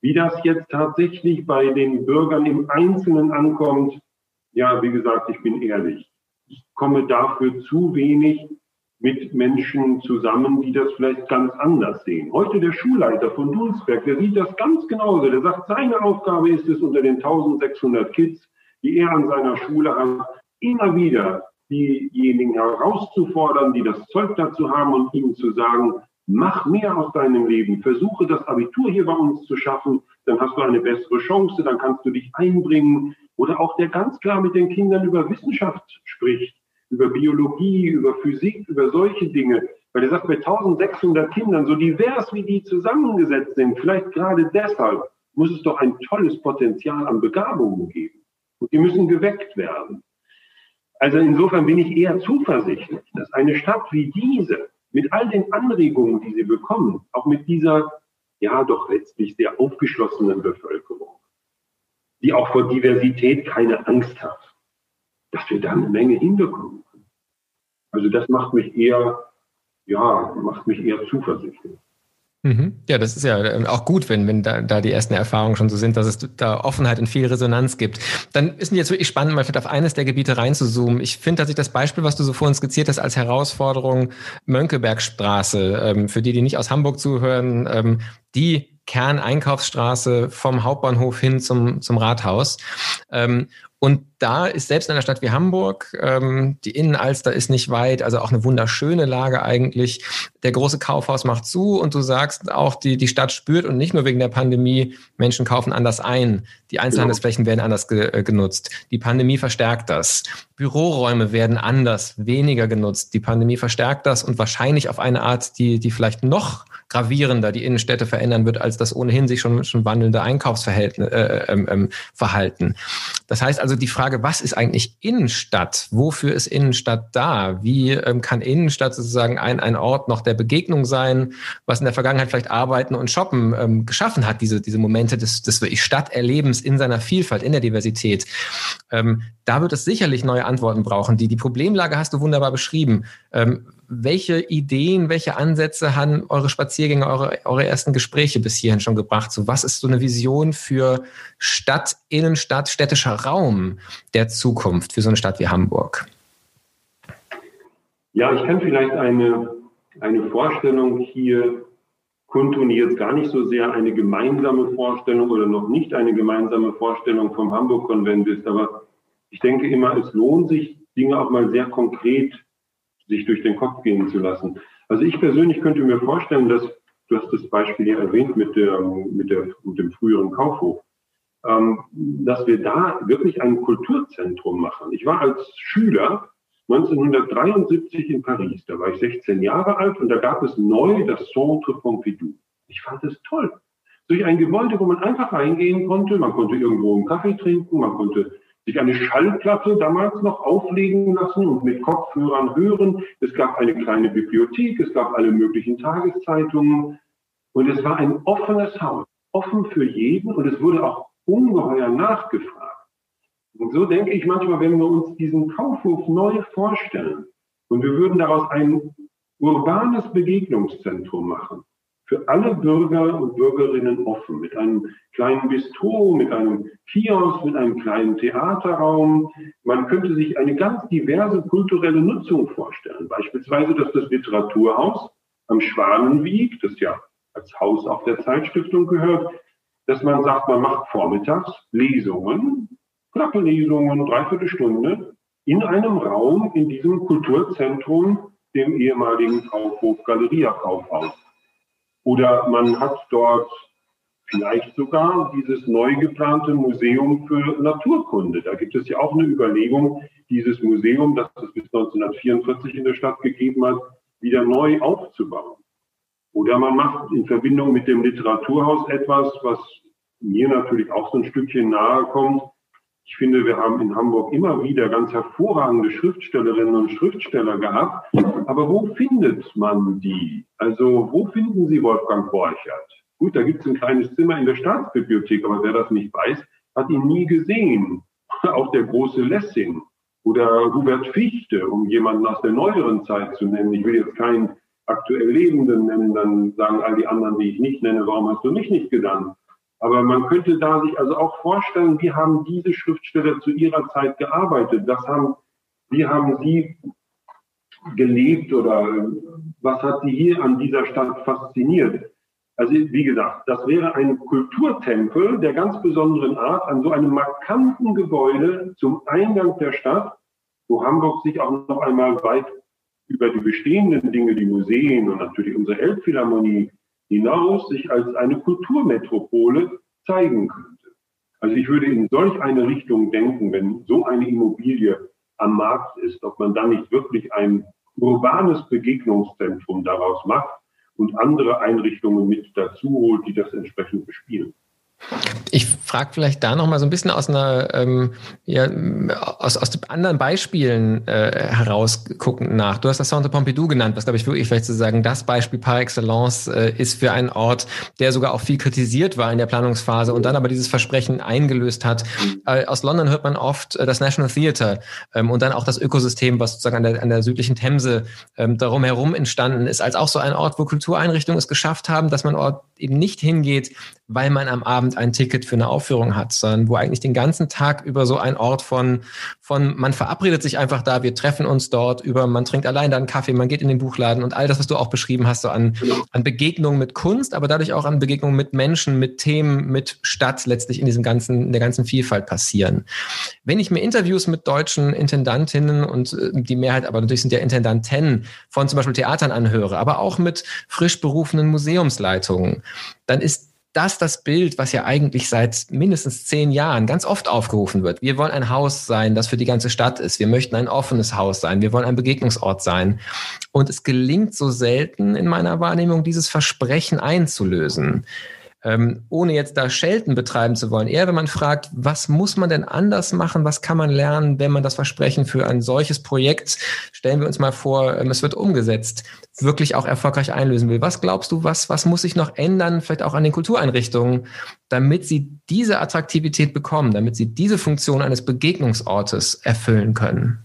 Wie das jetzt tatsächlich bei den Bürgern im Einzelnen ankommt, ja, wie gesagt, ich bin ehrlich. Ich komme dafür zu wenig mit Menschen zusammen, die das vielleicht ganz anders sehen. Heute der Schulleiter von Dulsberg, der sieht das ganz genauso. Der sagt, seine Aufgabe ist es, unter den 1600 Kids, die er an seiner Schule hat, immer wieder diejenigen herauszufordern, die das Zeug dazu haben und ihnen zu sagen, mach mehr aus deinem Leben, versuche das Abitur hier bei uns zu schaffen, dann hast du eine bessere Chance, dann kannst du dich einbringen. Oder auch der ganz klar mit den Kindern über Wissenschaft spricht über Biologie, über Physik, über solche Dinge. Weil er sagt, bei 1600 Kindern, so divers wie die zusammengesetzt sind, vielleicht gerade deshalb muss es doch ein tolles Potenzial an Begabungen geben. Und die müssen geweckt werden. Also insofern bin ich eher zuversichtlich, dass eine Stadt wie diese mit all den Anregungen, die sie bekommen, auch mit dieser, ja, doch letztlich sehr aufgeschlossenen Bevölkerung, die auch vor Diversität keine Angst hat, dass wir da eine Menge hinbekommen. Also das macht mich eher, ja, macht mich eher zuversichtlich. Mhm. Ja, das ist ja ähm, auch gut, wenn, wenn da, da die ersten Erfahrungen schon so sind, dass es da Offenheit und viel Resonanz gibt. Dann ist es jetzt wirklich spannend, mal vielleicht auf eines der Gebiete reinzuzoomen. Ich finde dass ich das Beispiel, was du so vorhin skizziert hast, als Herausforderung Mönckebergstraße, ähm, für die, die nicht aus Hamburg zuhören, ähm, die Kerneinkaufsstraße vom Hauptbahnhof hin zum, zum Rathaus. Und da ist selbst in einer Stadt wie Hamburg, ähm, die Innenalster ist nicht weit, also auch eine wunderschöne Lage eigentlich. Der große Kaufhaus macht zu und du sagst auch, die, die Stadt spürt und nicht nur wegen der Pandemie, Menschen kaufen anders ein. Die Einzelhandelsflächen werden anders ge äh, genutzt. Die Pandemie verstärkt das. Büroräume werden anders, weniger genutzt. Die Pandemie verstärkt das und wahrscheinlich auf eine Art, die, die vielleicht noch gravierender die Innenstädte verändern wird, als das ohnehin sich schon, schon wandelnde Einkaufsverhalten. Äh, ähm, ähm, Verhalten. Das heißt also die Frage, was ist eigentlich Innenstadt? Wofür ist Innenstadt da? Wie ähm, kann Innenstadt sozusagen ein, ein Ort noch der Begegnung sein, was in der Vergangenheit vielleicht Arbeiten und Shoppen ähm, geschaffen hat, diese, diese Momente des, des Stadterlebens in seiner Vielfalt, in der Diversität. Ähm, da wird es sicherlich neue Antworten brauchen. Die, die Problemlage hast du wunderbar beschrieben. Ähm, welche Ideen, welche Ansätze haben eure Spaziergänge, eure, eure ersten Gespräche bis hierhin schon gebracht? So, was ist so eine Vision für Stadt, Innenstadt, städtischer Raum der Zukunft für so eine Stadt wie Hamburg? Ja, ich kann vielleicht eine, eine Vorstellung hier kundtun, die jetzt gar nicht so sehr eine gemeinsame Vorstellung oder noch nicht eine gemeinsame Vorstellung vom Hamburg-Konvent ist, aber ich denke immer, es lohnt sich, Dinge auch mal sehr konkret sich durch den Kopf gehen zu lassen. Also ich persönlich könnte mir vorstellen, dass, du hast das Beispiel ja erwähnt mit, der, mit, der, mit dem früheren Kaufhof, ähm, dass wir da wirklich ein Kulturzentrum machen. Ich war als Schüler 1973 in Paris, da war ich 16 Jahre alt und da gab es neu das Centre Pompidou. Ich fand es toll. Durch ein Gebäude, wo man einfach reingehen konnte, man konnte irgendwo einen Kaffee trinken, man konnte sich eine Schallplatte damals noch auflegen lassen und mit Kopfhörern hören. Es gab eine kleine Bibliothek, es gab alle möglichen Tageszeitungen und es war ein offenes Haus, offen für jeden und es wurde auch ungeheuer nachgefragt. Und so denke ich manchmal, wenn wir uns diesen Kaufhof neu vorstellen und wir würden daraus ein urbanes Begegnungszentrum machen, für alle Bürger und Bürgerinnen offen, mit einem kleinen Bistro, mit einem Kiosk, mit einem kleinen Theaterraum. Man könnte sich eine ganz diverse kulturelle Nutzung vorstellen. Beispielsweise, dass das Literaturhaus am Schwanenwieg, das ja als Haus auch der Zeitstiftung gehört, dass man sagt, man macht vormittags Lesungen, knappe Lesungen, dreiviertel Stunde, in einem Raum in diesem Kulturzentrum, dem ehemaligen Kaufhof Galeria Kaufhaus. Oder man hat dort vielleicht sogar dieses neu geplante Museum für Naturkunde. Da gibt es ja auch eine Überlegung, dieses Museum, das es bis 1944 in der Stadt gegeben hat, wieder neu aufzubauen. Oder man macht in Verbindung mit dem Literaturhaus etwas, was mir natürlich auch so ein Stückchen nahe kommt. Ich finde, wir haben in Hamburg immer wieder ganz hervorragende Schriftstellerinnen und Schriftsteller gehabt. Aber wo findet man die? Also wo finden Sie Wolfgang Borchert? Gut, da gibt es ein kleines Zimmer in der Staatsbibliothek, aber wer das nicht weiß, hat ihn nie gesehen. Auch der große Lessing oder Hubert Fichte, um jemanden aus der neueren Zeit zu nennen. Ich will jetzt keinen aktuell Lebenden nennen, dann sagen all die anderen, die ich nicht nenne, warum hast du mich nicht genannt? Aber man könnte da sich also auch vorstellen, wie haben diese Schriftsteller zu ihrer Zeit gearbeitet? Was haben, wie haben sie gelebt oder was hat sie hier an dieser Stadt fasziniert? Also wie gesagt, das wäre ein Kulturtempel der ganz besonderen Art an so einem markanten Gebäude zum Eingang der Stadt, wo Hamburg sich auch noch einmal weit über die bestehenden Dinge, die Museen und natürlich unsere Elbphilharmonie hinaus sich als eine Kulturmetropole zeigen könnte. Also ich würde in solch eine Richtung denken, wenn so eine Immobilie am Markt ist, ob man dann nicht wirklich ein urbanes Begegnungszentrum daraus macht und andere Einrichtungen mit dazu holt, die das entsprechend bespielen. Ich frage vielleicht da noch mal so ein bisschen aus einer ähm, ja, aus, aus anderen Beispielen äh, herausgucken nach. Du hast das Centre Pompidou genannt, was glaube ich wirklich vielleicht zu sagen, das Beispiel par excellence äh, ist für einen Ort, der sogar auch viel kritisiert war in der Planungsphase und dann aber dieses Versprechen eingelöst hat. Äh, aus London hört man oft äh, das National Theatre ähm, und dann auch das Ökosystem, was sozusagen an der, an der südlichen Themse ähm, darum herum entstanden ist, als auch so ein Ort, wo Kultureinrichtungen es geschafft haben, dass man Ort eben nicht hingeht, weil man am Abend ein Ticket für eine Aufführung hat, sondern wo eigentlich den ganzen Tag über so ein Ort von, von man verabredet sich einfach da, wir treffen uns dort über, man trinkt allein da einen Kaffee, man geht in den Buchladen und all das, was du auch beschrieben hast, so an, an Begegnungen mit Kunst, aber dadurch auch an Begegnungen mit Menschen, mit Themen, mit Stadt letztlich in diesem ganzen, in der ganzen Vielfalt passieren. Wenn ich mir Interviews mit deutschen Intendantinnen und äh, die Mehrheit, aber natürlich sind ja Intendanten von zum Beispiel Theatern anhöre, aber auch mit frisch berufenen Museumsleitungen, dann ist das das Bild, was ja eigentlich seit mindestens zehn Jahren ganz oft aufgerufen wird. Wir wollen ein Haus sein, das für die ganze Stadt ist. Wir möchten ein offenes Haus sein. Wir wollen ein Begegnungsort sein. Und es gelingt so selten in meiner Wahrnehmung, dieses Versprechen einzulösen ähm, ohne jetzt da Schelten betreiben zu wollen, eher wenn man fragt, was muss man denn anders machen, was kann man lernen, wenn man das Versprechen für ein solches Projekt, stellen wir uns mal vor, ähm, es wird umgesetzt, wirklich auch erfolgreich einlösen will. Was glaubst du, was, was muss sich noch ändern, vielleicht auch an den Kultureinrichtungen, damit sie diese Attraktivität bekommen, damit sie diese Funktion eines Begegnungsortes erfüllen können?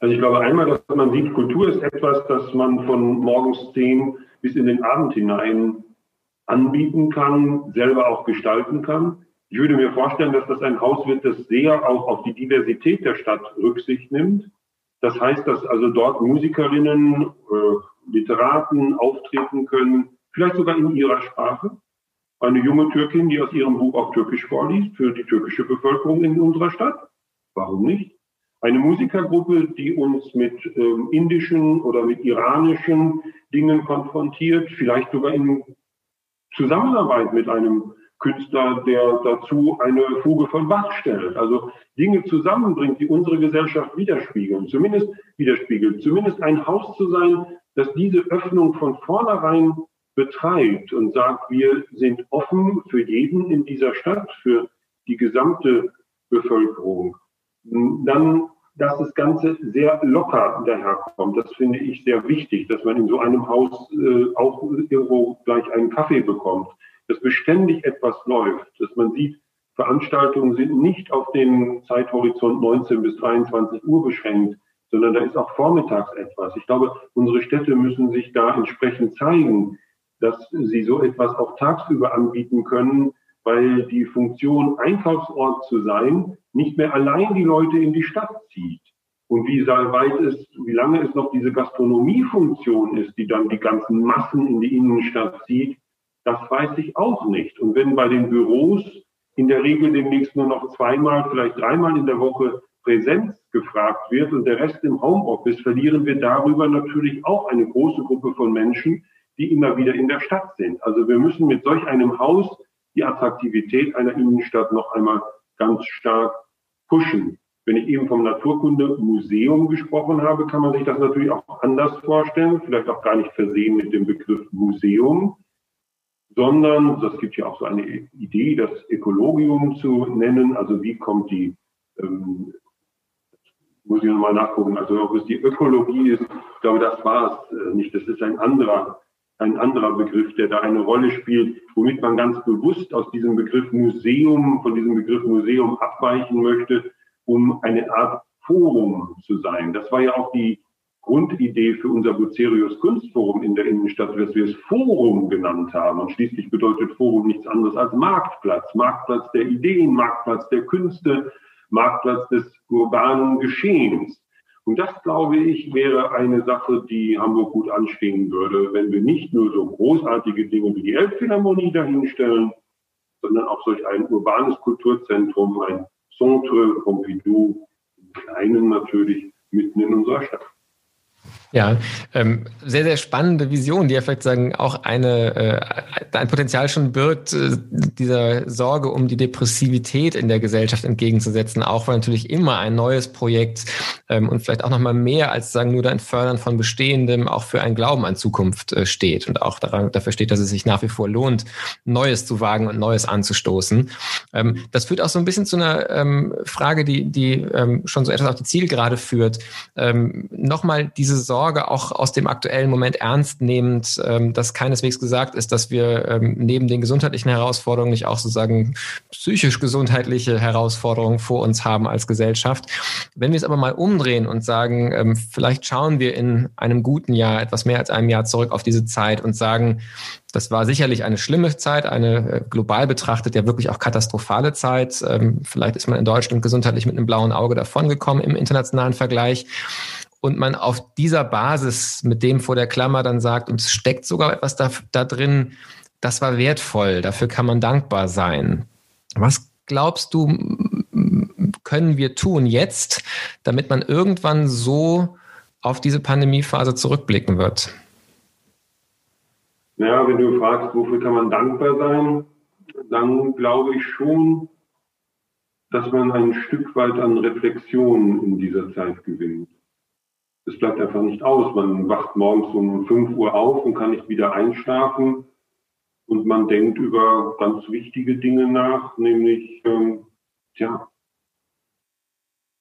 Also ich glaube einmal, dass man sieht, Kultur ist etwas, das man von morgens zehn bis in den Abend hinein anbieten kann, selber auch gestalten kann. Ich würde mir vorstellen, dass das ein Haus wird, das sehr auch auf die Diversität der Stadt Rücksicht nimmt. Das heißt, dass also dort Musikerinnen, äh, Literaten auftreten können, vielleicht sogar in ihrer Sprache. Eine junge Türkin, die aus ihrem Buch auch Türkisch vorliest für die türkische Bevölkerung in unserer Stadt. Warum nicht? Eine Musikergruppe, die uns mit ähm, indischen oder mit iranischen Dingen konfrontiert, vielleicht sogar in Zusammenarbeit mit einem Künstler, der dazu eine Fuge von Bach stellt. Also Dinge zusammenbringt, die unsere Gesellschaft widerspiegeln, zumindest widerspiegelt, zumindest ein Haus zu sein, das diese Öffnung von vornherein betreibt und sagt, wir sind offen für jeden in dieser Stadt, für die gesamte Bevölkerung. Dann dass das Ganze sehr locker daherkommt. Das finde ich sehr wichtig, dass man in so einem Haus äh, auch irgendwo gleich einen Kaffee bekommt, dass beständig etwas läuft, dass man sieht, Veranstaltungen sind nicht auf den Zeithorizont 19 bis 23 Uhr beschränkt, sondern da ist auch vormittags etwas. Ich glaube, unsere Städte müssen sich da entsprechend zeigen, dass sie so etwas auch tagsüber anbieten können, weil die Funktion Einkaufsort zu sein nicht mehr allein die Leute in die Stadt zieht. Und wie weit es, wie lange es noch diese Gastronomiefunktion ist, die dann die ganzen Massen in die Innenstadt zieht, das weiß ich auch nicht. Und wenn bei den Büros in der Regel demnächst nur noch zweimal, vielleicht dreimal in der Woche Präsenz gefragt wird und der Rest im Homeoffice, verlieren wir darüber natürlich auch eine große Gruppe von Menschen, die immer wieder in der Stadt sind. Also wir müssen mit solch einem Haus die Attraktivität einer Innenstadt noch einmal ganz stark pushen. Wenn ich eben vom Naturkundemuseum gesprochen habe, kann man sich das natürlich auch anders vorstellen, vielleicht auch gar nicht versehen mit dem Begriff Museum, sondern, das gibt ja auch so eine Idee, das Ökologium zu nennen, also wie kommt die, ähm, muss ich nochmal nachgucken, also ob es die Ökologie ist, ich glaube, das war es äh, nicht, das ist ein anderer, ein anderer Begriff, der da eine Rolle spielt, womit man ganz bewusst aus diesem Begriff Museum, von diesem Begriff Museum abweichen möchte, um eine Art Forum zu sein. Das war ja auch die Grundidee für unser Bucerius Kunstforum in der Innenstadt, dass wir es Forum genannt haben. Und schließlich bedeutet Forum nichts anderes als Marktplatz. Marktplatz der Ideen, Marktplatz der Künste, Marktplatz des urbanen Geschehens. Und das, glaube ich, wäre eine Sache, die Hamburg gut anstehen würde, wenn wir nicht nur so großartige Dinge wie die Elbphilharmonie dahinstellen, sondern auch solch ein urbanes Kulturzentrum, ein Centre Pompidou, im Kleinen natürlich, mitten in unserer Stadt. Ja, ähm, sehr, sehr spannende Vision, die ja vielleicht sagen, auch eine, äh, ein Potenzial schon birgt, äh, dieser Sorge um die Depressivität in der Gesellschaft entgegenzusetzen, auch weil natürlich immer ein neues Projekt ähm, und vielleicht auch nochmal mehr als sagen nur ein Fördern von Bestehendem auch für ein Glauben an Zukunft äh, steht und auch daran, dafür steht, dass es sich nach wie vor lohnt, Neues zu wagen und Neues anzustoßen. Ähm, das führt auch so ein bisschen zu einer ähm, Frage, die, die ähm, schon so etwas auf die Zielgerade führt. Ähm, nochmal diese Sorge Sorge auch aus dem aktuellen Moment ernst nehmend, ähm, dass keineswegs gesagt ist, dass wir ähm, neben den gesundheitlichen Herausforderungen nicht auch sozusagen psychisch-gesundheitliche Herausforderungen vor uns haben als Gesellschaft. Wenn wir es aber mal umdrehen und sagen, ähm, vielleicht schauen wir in einem guten Jahr, etwas mehr als einem Jahr zurück auf diese Zeit und sagen, das war sicherlich eine schlimme Zeit, eine äh, global betrachtet ja wirklich auch katastrophale Zeit. Ähm, vielleicht ist man in Deutschland gesundheitlich mit einem blauen Auge davongekommen im internationalen Vergleich und man auf dieser Basis mit dem vor der Klammer dann sagt, und es steckt sogar etwas da, da drin, das war wertvoll, dafür kann man dankbar sein. Was glaubst du, können wir tun jetzt, damit man irgendwann so auf diese Pandemiephase zurückblicken wird? Ja, wenn du fragst, wofür kann man dankbar sein, dann glaube ich schon, dass man ein Stück weit an Reflexion in dieser Zeit gewinnt es bleibt einfach nicht aus. Man wacht morgens um 5 Uhr auf und kann nicht wieder einschlafen. Und man denkt über ganz wichtige Dinge nach, nämlich, ähm, tja,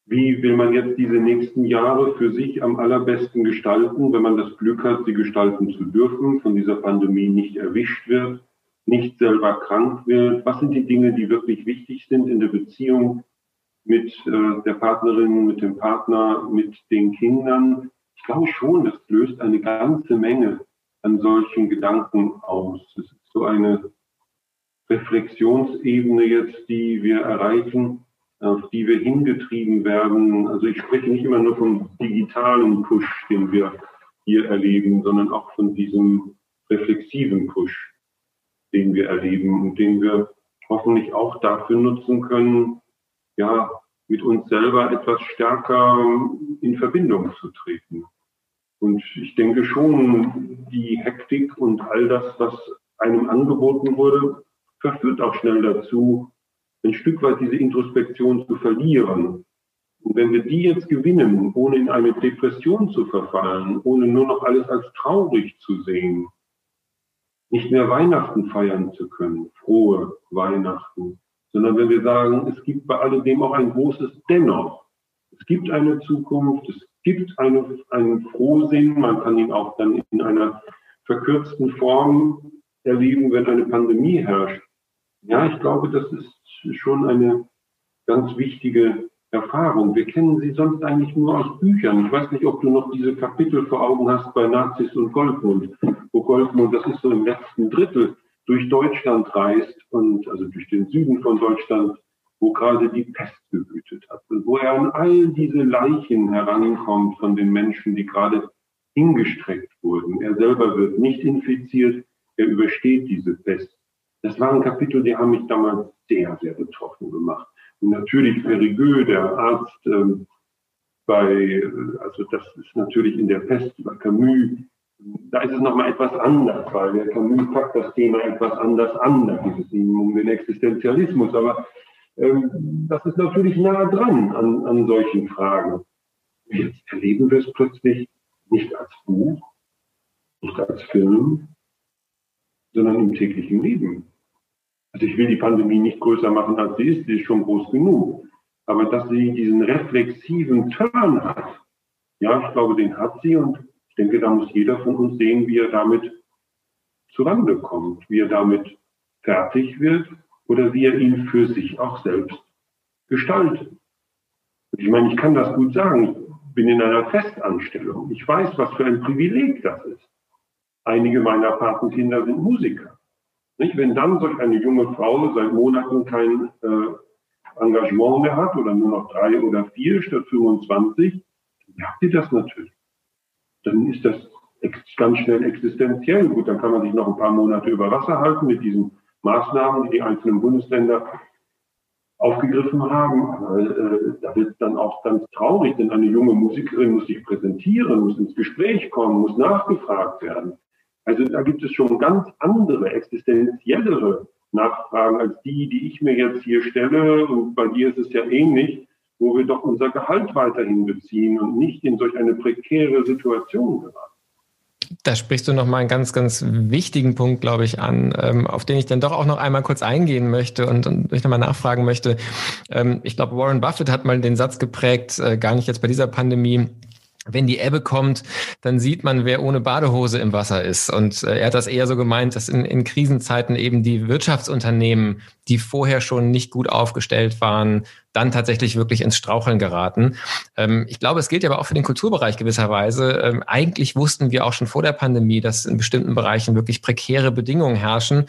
wie will man jetzt diese nächsten Jahre für sich am allerbesten gestalten, wenn man das Glück hat, sie gestalten zu dürfen, von dieser Pandemie nicht erwischt wird, nicht selber krank wird? Was sind die Dinge, die wirklich wichtig sind in der Beziehung mit äh, der Partnerin, mit dem Partner, mit den Kindern. Ich glaube schon, das löst eine ganze Menge an solchen Gedanken aus. Es ist so eine Reflexionsebene jetzt, die wir erreichen, auf die wir hingetrieben werden. Also ich spreche nicht immer nur vom digitalen Push, den wir hier erleben, sondern auch von diesem reflexiven Push, den wir erleben und den wir hoffentlich auch dafür nutzen können, ja, mit uns selber etwas stärker in Verbindung zu treten. Und ich denke schon, die Hektik und all das, was einem angeboten wurde, verführt auch schnell dazu, ein Stück weit diese Introspektion zu verlieren. Und wenn wir die jetzt gewinnen, ohne in eine Depression zu verfallen, ohne nur noch alles als traurig zu sehen, nicht mehr Weihnachten feiern zu können, frohe Weihnachten, sondern wenn wir sagen, es gibt bei alledem auch ein großes Dennoch. Es gibt eine Zukunft, es gibt eine, einen Frohsinn, man kann ihn auch dann in einer verkürzten Form erleben, wenn eine Pandemie herrscht. Ja, ich glaube, das ist schon eine ganz wichtige Erfahrung. Wir kennen sie sonst eigentlich nur aus Büchern. Ich weiß nicht, ob du noch diese Kapitel vor Augen hast bei Nazis und Goldmund, wo Goldmund, das ist so im letzten Drittel, durch Deutschland reist und also durch den Süden von Deutschland, wo gerade die Pest gewütet hat und wo er an all diese Leichen herankommt von den Menschen, die gerade hingestreckt wurden. Er selber wird nicht infiziert, er übersteht diese Pest. Das waren Kapitel, die haben mich damals sehr, sehr betroffen gemacht. Und natürlich Perigueux, der Arzt, ähm, bei, also das ist natürlich in der Pest bei Camus, da ist es nochmal etwas anders, weil der Camus packt das Thema etwas anders an. Da geht es ihm um den Existenzialismus, aber ähm, das ist natürlich nah dran an, an solchen Fragen. Jetzt erleben wir es plötzlich nicht als Buch, nicht als Film, sondern im täglichen Leben. Also ich will die Pandemie nicht größer machen, als sie ist, sie ist schon groß genug. Aber dass sie diesen reflexiven Turn hat, ja, ich glaube, den hat sie und denke, da muss jeder von uns sehen, wie er damit zurande kommt, wie er damit fertig wird oder wie er ihn für sich auch selbst gestaltet. Ich meine, ich kann das gut sagen. Ich bin in einer Festanstellung. Ich weiß, was für ein Privileg das ist. Einige meiner Patenkinder sind Musiker. Nicht? Wenn dann solch eine junge Frau seit Monaten kein äh, Engagement mehr hat oder nur noch drei oder vier statt 25, dann merkt ihr das natürlich. Dann ist das ganz schnell existenziell. Gut, dann kann man sich noch ein paar Monate über Wasser halten mit diesen Maßnahmen, die die einzelnen Bundesländer aufgegriffen haben. Aber äh, da wird dann auch ganz traurig, denn eine junge Musikerin muss sich präsentieren, muss ins Gespräch kommen, muss nachgefragt werden. Also da gibt es schon ganz andere, existenziellere Nachfragen als die, die ich mir jetzt hier stelle. Und bei dir ist es ja ähnlich, wo wir doch unser Gehalt weiterhin beziehen und nicht in solch eine prekäre Situation geraten. Da sprichst du nochmal einen ganz, ganz wichtigen Punkt, glaube ich, an, ähm, auf den ich dann doch auch noch einmal kurz eingehen möchte und, und ich nochmal nachfragen möchte. Ähm, ich glaube, Warren Buffett hat mal den Satz geprägt, äh, gar nicht jetzt bei dieser Pandemie, wenn die Ebbe kommt, dann sieht man, wer ohne Badehose im Wasser ist. Und äh, er hat das eher so gemeint, dass in, in Krisenzeiten eben die Wirtschaftsunternehmen, die vorher schon nicht gut aufgestellt waren, dann tatsächlich wirklich ins Straucheln geraten. Ähm, ich glaube, es gilt aber auch für den Kulturbereich gewisserweise. Ähm, eigentlich wussten wir auch schon vor der Pandemie, dass in bestimmten Bereichen wirklich prekäre Bedingungen herrschen,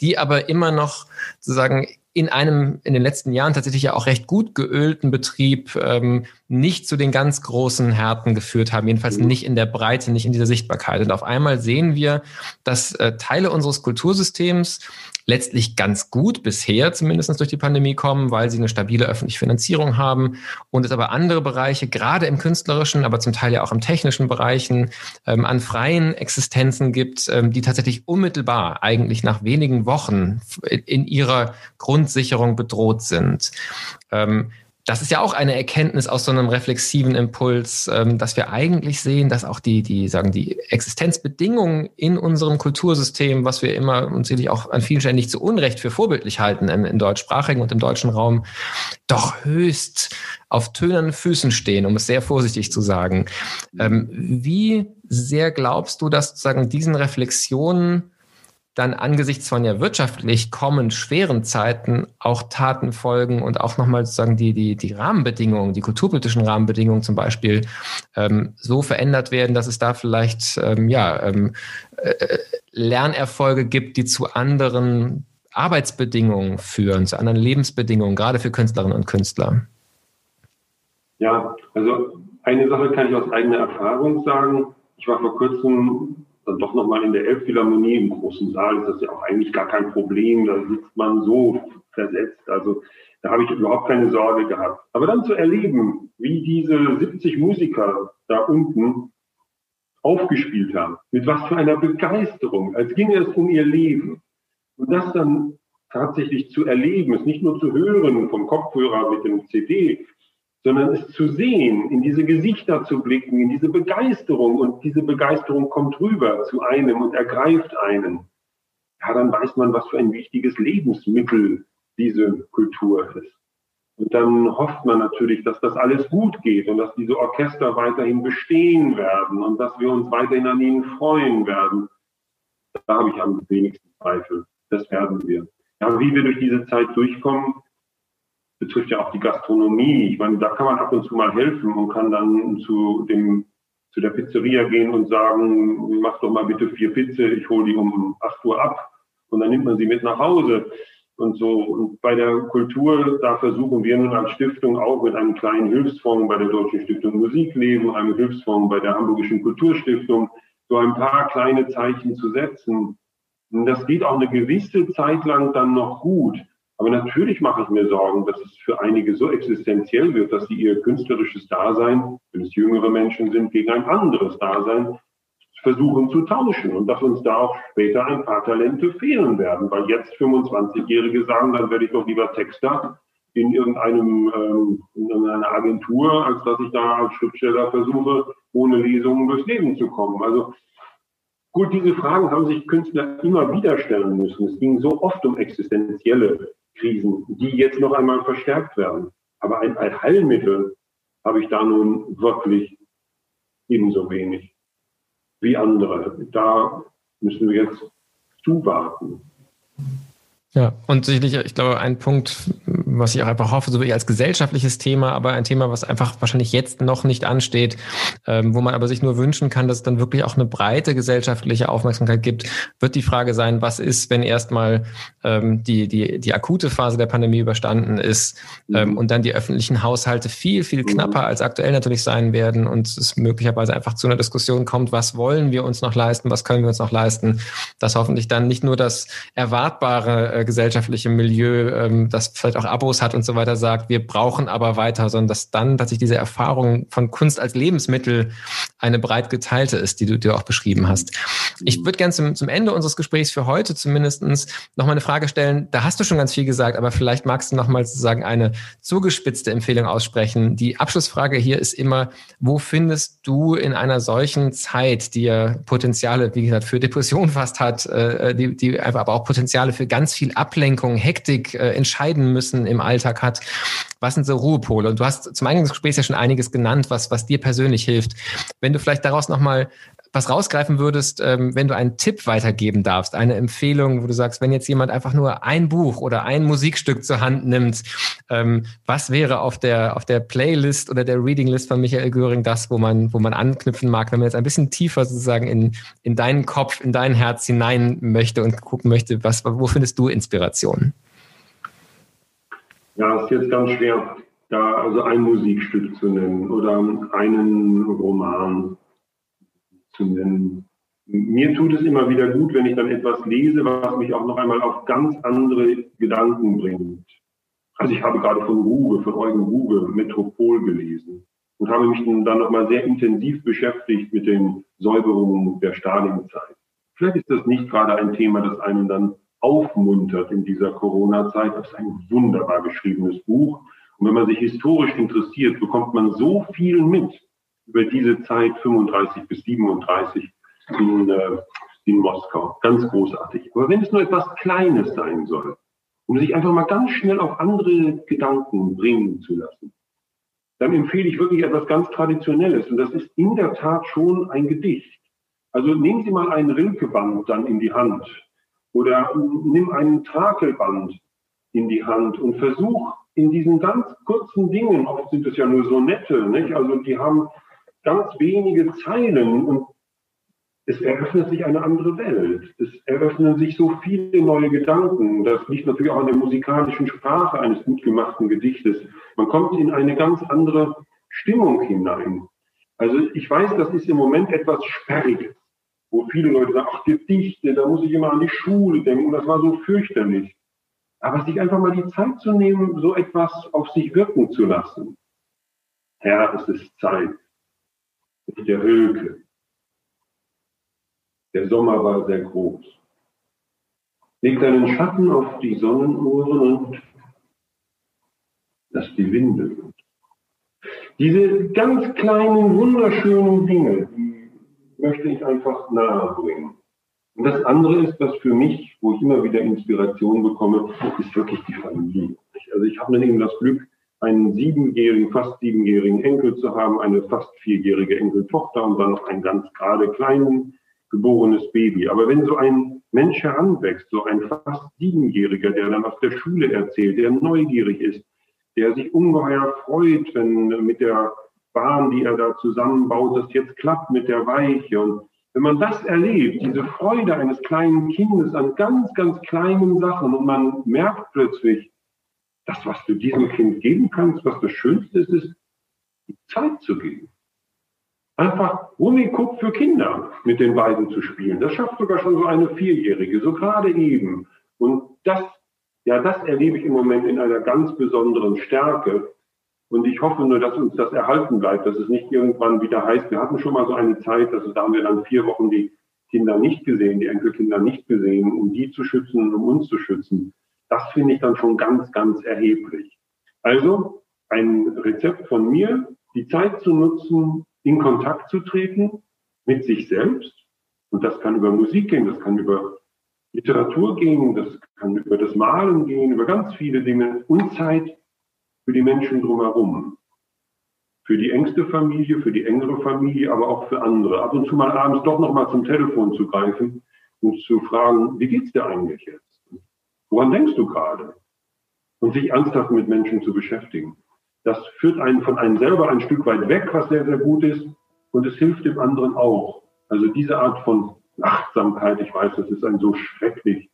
die aber immer noch sozusagen in einem in den letzten Jahren tatsächlich ja auch recht gut geölten Betrieb ähm, nicht zu den ganz großen Härten geführt haben, jedenfalls mhm. nicht in der Breite, nicht in dieser Sichtbarkeit. Und auf einmal sehen wir, dass äh, Teile unseres Kultursystems letztlich ganz gut bisher zumindest durch die Pandemie kommen, weil sie eine stabile öffentliche Finanzierung haben und es aber andere Bereiche, gerade im künstlerischen, aber zum Teil ja auch im technischen Bereichen, ähm, an freien Existenzen gibt, ähm, die tatsächlich unmittelbar eigentlich nach wenigen Wochen in ihrer Grundsicherung bedroht sind. Ähm, das ist ja auch eine Erkenntnis aus so einem reflexiven Impuls, ähm, dass wir eigentlich sehen, dass auch die, die, sagen, die Existenzbedingungen in unserem Kultursystem, was wir immer und sicherlich auch an vielen Stellen nicht zu Unrecht für vorbildlich halten im, im deutschsprachigen und im deutschen Raum, doch höchst auf tönernen Füßen stehen, um es sehr vorsichtig zu sagen. Ähm, wie sehr glaubst du, dass sozusagen diesen Reflexionen dann angesichts von ja wirtschaftlich kommend schweren Zeiten auch Taten folgen und auch nochmal sozusagen die, die, die Rahmenbedingungen, die kulturpolitischen Rahmenbedingungen zum Beispiel ähm, so verändert werden, dass es da vielleicht ähm, ja, ähm, äh, Lernerfolge gibt, die zu anderen Arbeitsbedingungen führen, zu anderen Lebensbedingungen, gerade für Künstlerinnen und Künstler. Ja, also eine Sache kann ich aus eigener Erfahrung sagen. Ich war vor kurzem dann doch nochmal in der Elbphilharmonie im großen Saal ist das ja auch eigentlich gar kein Problem. Da sitzt man so versetzt. Also da habe ich überhaupt keine Sorge gehabt. Aber dann zu erleben, wie diese 70 Musiker da unten aufgespielt haben, mit was für einer Begeisterung, als ginge es um ihr Leben. Und das dann tatsächlich zu erleben, es nicht nur zu hören vom Kopfhörer mit dem CD, sondern es zu sehen, in diese Gesichter zu blicken, in diese Begeisterung und diese Begeisterung kommt rüber zu einem und ergreift einen. Ja, dann weiß man, was für ein wichtiges Lebensmittel diese Kultur ist. Und dann hofft man natürlich, dass das alles gut geht und dass diese Orchester weiterhin bestehen werden und dass wir uns weiterhin an ihnen freuen werden. Da habe ich am wenigsten Zweifel. Das werden wir. Ja, wie wir durch diese Zeit durchkommen, betrifft ja auch die Gastronomie. Ich meine, da kann man ab und zu mal helfen und kann dann zu dem zu der Pizzeria gehen und sagen, mach doch mal bitte vier Pizze, ich hole die um 8 Uhr ab und dann nimmt man sie mit nach Hause und so. Und bei der Kultur, da versuchen wir nun als Stiftung auch mit einem kleinen Hilfsfonds bei der Deutschen Stiftung Musikleben, einem Hilfsfonds bei der Hamburgischen Kulturstiftung, so ein paar kleine Zeichen zu setzen. Und das geht auch eine gewisse Zeit lang dann noch gut. Aber natürlich mache ich mir Sorgen, dass es für einige so existenziell wird, dass sie ihr künstlerisches Dasein, wenn es jüngere Menschen sind, gegen ein anderes Dasein versuchen zu tauschen und dass uns da auch später ein paar Talente fehlen werden, weil jetzt 25-Jährige sagen, dann werde ich doch lieber Texter in irgendeinem ähm, in einer Agentur, als dass ich da als Schriftsteller versuche, ohne Lesungen durchs Leben zu kommen. Also gut, diese Fragen haben sich Künstler immer wieder stellen müssen. Es ging so oft um existenzielle Krisen, die jetzt noch einmal verstärkt werden. Aber ein Allheilmittel habe ich da nun wirklich ebenso wenig wie andere. Da müssen wir jetzt zuwarten. Ja, und sicherlich, ich glaube, ein Punkt, was ich auch einfach hoffe, so wie als gesellschaftliches Thema, aber ein Thema, was einfach wahrscheinlich jetzt noch nicht ansteht, ähm, wo man aber sich nur wünschen kann, dass es dann wirklich auch eine breite gesellschaftliche Aufmerksamkeit gibt, wird die Frage sein, was ist, wenn erstmal ähm, die, die, die akute Phase der Pandemie überstanden ist ähm, mhm. und dann die öffentlichen Haushalte viel, viel knapper als aktuell natürlich sein werden und es möglicherweise einfach zu einer Diskussion kommt, was wollen wir uns noch leisten, was können wir uns noch leisten, dass hoffentlich dann nicht nur das erwartbare äh, gesellschaftliche Milieu, ähm, das vielleicht auch Abos hat und so weiter, sagt, wir brauchen aber weiter, sondern dass dann tatsächlich diese Erfahrung von Kunst als Lebensmittel eine breit geteilte ist, die du dir auch beschrieben hast. Ich würde gerne zum, zum Ende unseres Gesprächs für heute zumindestens noch mal eine Frage stellen. Da hast du schon ganz viel gesagt, aber vielleicht magst du noch mal sozusagen eine zugespitzte Empfehlung aussprechen. Die Abschlussfrage hier ist immer, wo findest du in einer solchen Zeit, die ja Potenziale, wie gesagt, für Depression fast hat, äh, die, die einfach aber auch Potenziale für ganz viel Ablenkung, Hektik äh, entscheiden müssen im Alltag hat. Was sind so Ruhepole? Und du hast zum Eingangsgespräch ja schon einiges genannt, was, was dir persönlich hilft. Wenn du vielleicht daraus nochmal was rausgreifen würdest, ähm, wenn du einen Tipp weitergeben darfst, eine Empfehlung, wo du sagst, wenn jetzt jemand einfach nur ein Buch oder ein Musikstück zur Hand nimmt, ähm, was wäre auf der, auf der Playlist oder der Reading List von Michael Göring das, wo man, wo man anknüpfen mag, wenn man jetzt ein bisschen tiefer sozusagen in, in deinen Kopf, in dein Herz hinein möchte und gucken möchte, was, wo findest du Inspiration? Ja, ist jetzt ganz schwer, da also ein Musikstück zu nennen oder einen Roman zu nennen. Mir tut es immer wieder gut, wenn ich dann etwas lese, was mich auch noch einmal auf ganz andere Gedanken bringt. Also ich habe gerade von Ruge, von Eugen Ruge, Metropol gelesen und habe mich dann nochmal sehr intensiv beschäftigt mit den Säuberungen der Stalinzeit. Vielleicht ist das nicht gerade ein Thema, das einen dann aufmuntert in dieser Corona-Zeit. Das ist ein wunderbar geschriebenes Buch. Und wenn man sich historisch interessiert, bekommt man so viel mit über diese Zeit 35 bis 37 in, äh, in Moskau. Ganz großartig. Aber wenn es nur etwas Kleines sein soll, um sich einfach mal ganz schnell auf andere Gedanken bringen zu lassen, dann empfehle ich wirklich etwas ganz Traditionelles. Und das ist in der Tat schon ein Gedicht. Also nehmen Sie mal ein Rilkeband dann in die Hand oder nimm einen Trakelband in die Hand und versuch in diesen ganz kurzen Dingen, oft sind es ja nur so nette, nicht? also die haben ganz wenige Zeilen und es eröffnet sich eine andere Welt. Es eröffnen sich so viele neue Gedanken. Das liegt natürlich auch an der musikalischen Sprache eines gut gemachten Gedichtes. Man kommt in eine ganz andere Stimmung hinein. Also ich weiß, das ist im Moment etwas Sperriges, wo viele Leute sagen, ach Gedichte, da muss ich immer an die Schule denken, das war so fürchterlich. Aber sich einfach mal die Zeit zu nehmen, so etwas auf sich wirken zu lassen. Herr, es ist Zeit der Hülke. Der Sommer war sehr groß. Leg deinen Schatten auf die Sonnenuhren und lass die Winde. Diese ganz kleinen, wunderschönen Dinge, möchte ich einfach nahe bringen. Und das andere ist, was für mich, wo ich immer wieder Inspiration bekomme, ist wirklich die Familie. Also ich habe dann eben das Glück, einen siebenjährigen, fast siebenjährigen Enkel zu haben, eine fast vierjährige Enkeltochter und dann noch ein ganz gerade kleinen geborenes Baby. Aber wenn so ein Mensch heranwächst, so ein fast siebenjähriger, der dann aus der Schule erzählt, der neugierig ist, der sich ungeheuer freut, wenn mit der Bahn, die er da zusammenbaut, das jetzt klappt mit der Weiche. Und wenn man das erlebt, diese Freude eines kleinen Kindes an ganz, ganz kleinen Sachen und man merkt plötzlich, das, was du diesem Kind geben kannst, was das Schönste ist, ist, die Zeit zu geben. Einfach Rummikub für Kinder mit den beiden zu spielen. Das schafft sogar schon so eine Vierjährige, so gerade eben. Und das Ja, das erlebe ich im Moment in einer ganz besonderen Stärke. Und ich hoffe nur, dass uns das erhalten bleibt, dass es nicht irgendwann wieder heißt, wir hatten schon mal so eine Zeit, also da haben wir dann vier Wochen die Kinder nicht gesehen, die Enkelkinder nicht gesehen, um die zu schützen und um uns zu schützen. Das finde ich dann schon ganz, ganz erheblich. Also ein Rezept von mir, die Zeit zu nutzen, in Kontakt zu treten mit sich selbst. Und das kann über Musik gehen, das kann über Literatur gehen, das kann über das Malen gehen, über ganz viele Dinge und Zeit für die Menschen drumherum. Für die engste Familie, für die engere Familie, aber auch für andere. Ab und zu mal abends doch nochmal zum Telefon zu greifen und zu fragen, wie geht's dir eigentlich jetzt? Woran denkst du gerade? Und sich ernsthaft mit Menschen zu beschäftigen. Das führt einen von einem selber ein Stück weit weg, was sehr, sehr gut ist. Und es hilft dem anderen auch. Also diese Art von Achtsamkeit, ich weiß, das ist ein so schrecklich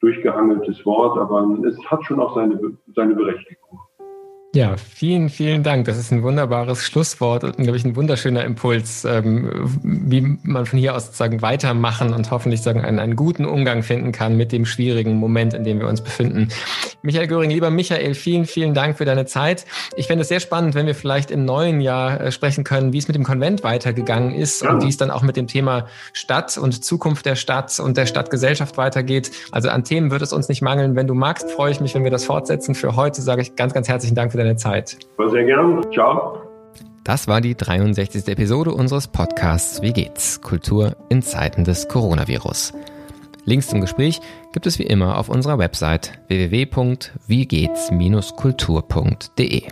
durchgehangeltes Wort, aber es hat schon auch seine, seine Berechtigung. Ja, vielen, vielen Dank. Das ist ein wunderbares Schlusswort und, glaube ich, ein wunderschöner Impuls, ähm, wie man von hier aus sozusagen weitermachen und hoffentlich sagen, einen, einen guten Umgang finden kann mit dem schwierigen Moment, in dem wir uns befinden. Michael Göring, lieber Michael, vielen, vielen Dank für deine Zeit. Ich fände es sehr spannend, wenn wir vielleicht im neuen Jahr äh, sprechen können, wie es mit dem Konvent weitergegangen ist ja. und wie es dann auch mit dem Thema Stadt und Zukunft der Stadt und der Stadtgesellschaft weitergeht. Also an Themen wird es uns nicht mangeln. Wenn du magst, freue ich mich, wenn wir das fortsetzen. Für heute sage ich ganz, ganz herzlichen Dank für deine Zeit. Sehr gern. Ciao. Das war die 63. Episode unseres Podcasts Wie geht's? Kultur in Zeiten des Coronavirus. Links zum Gespräch gibt es wie immer auf unserer Website www.wiegehts-kultur.de.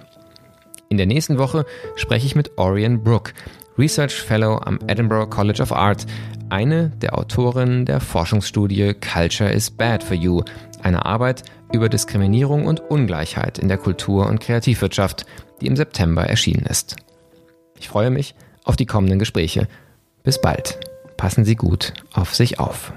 In der nächsten Woche spreche ich mit Orion Brook, Research Fellow am Edinburgh College of Art, eine der Autorinnen der Forschungsstudie Culture is Bad for You, eine Arbeit über Diskriminierung und Ungleichheit in der Kultur- und Kreativwirtschaft, die im September erschienen ist. Ich freue mich auf die kommenden Gespräche. Bis bald. Passen Sie gut auf sich auf.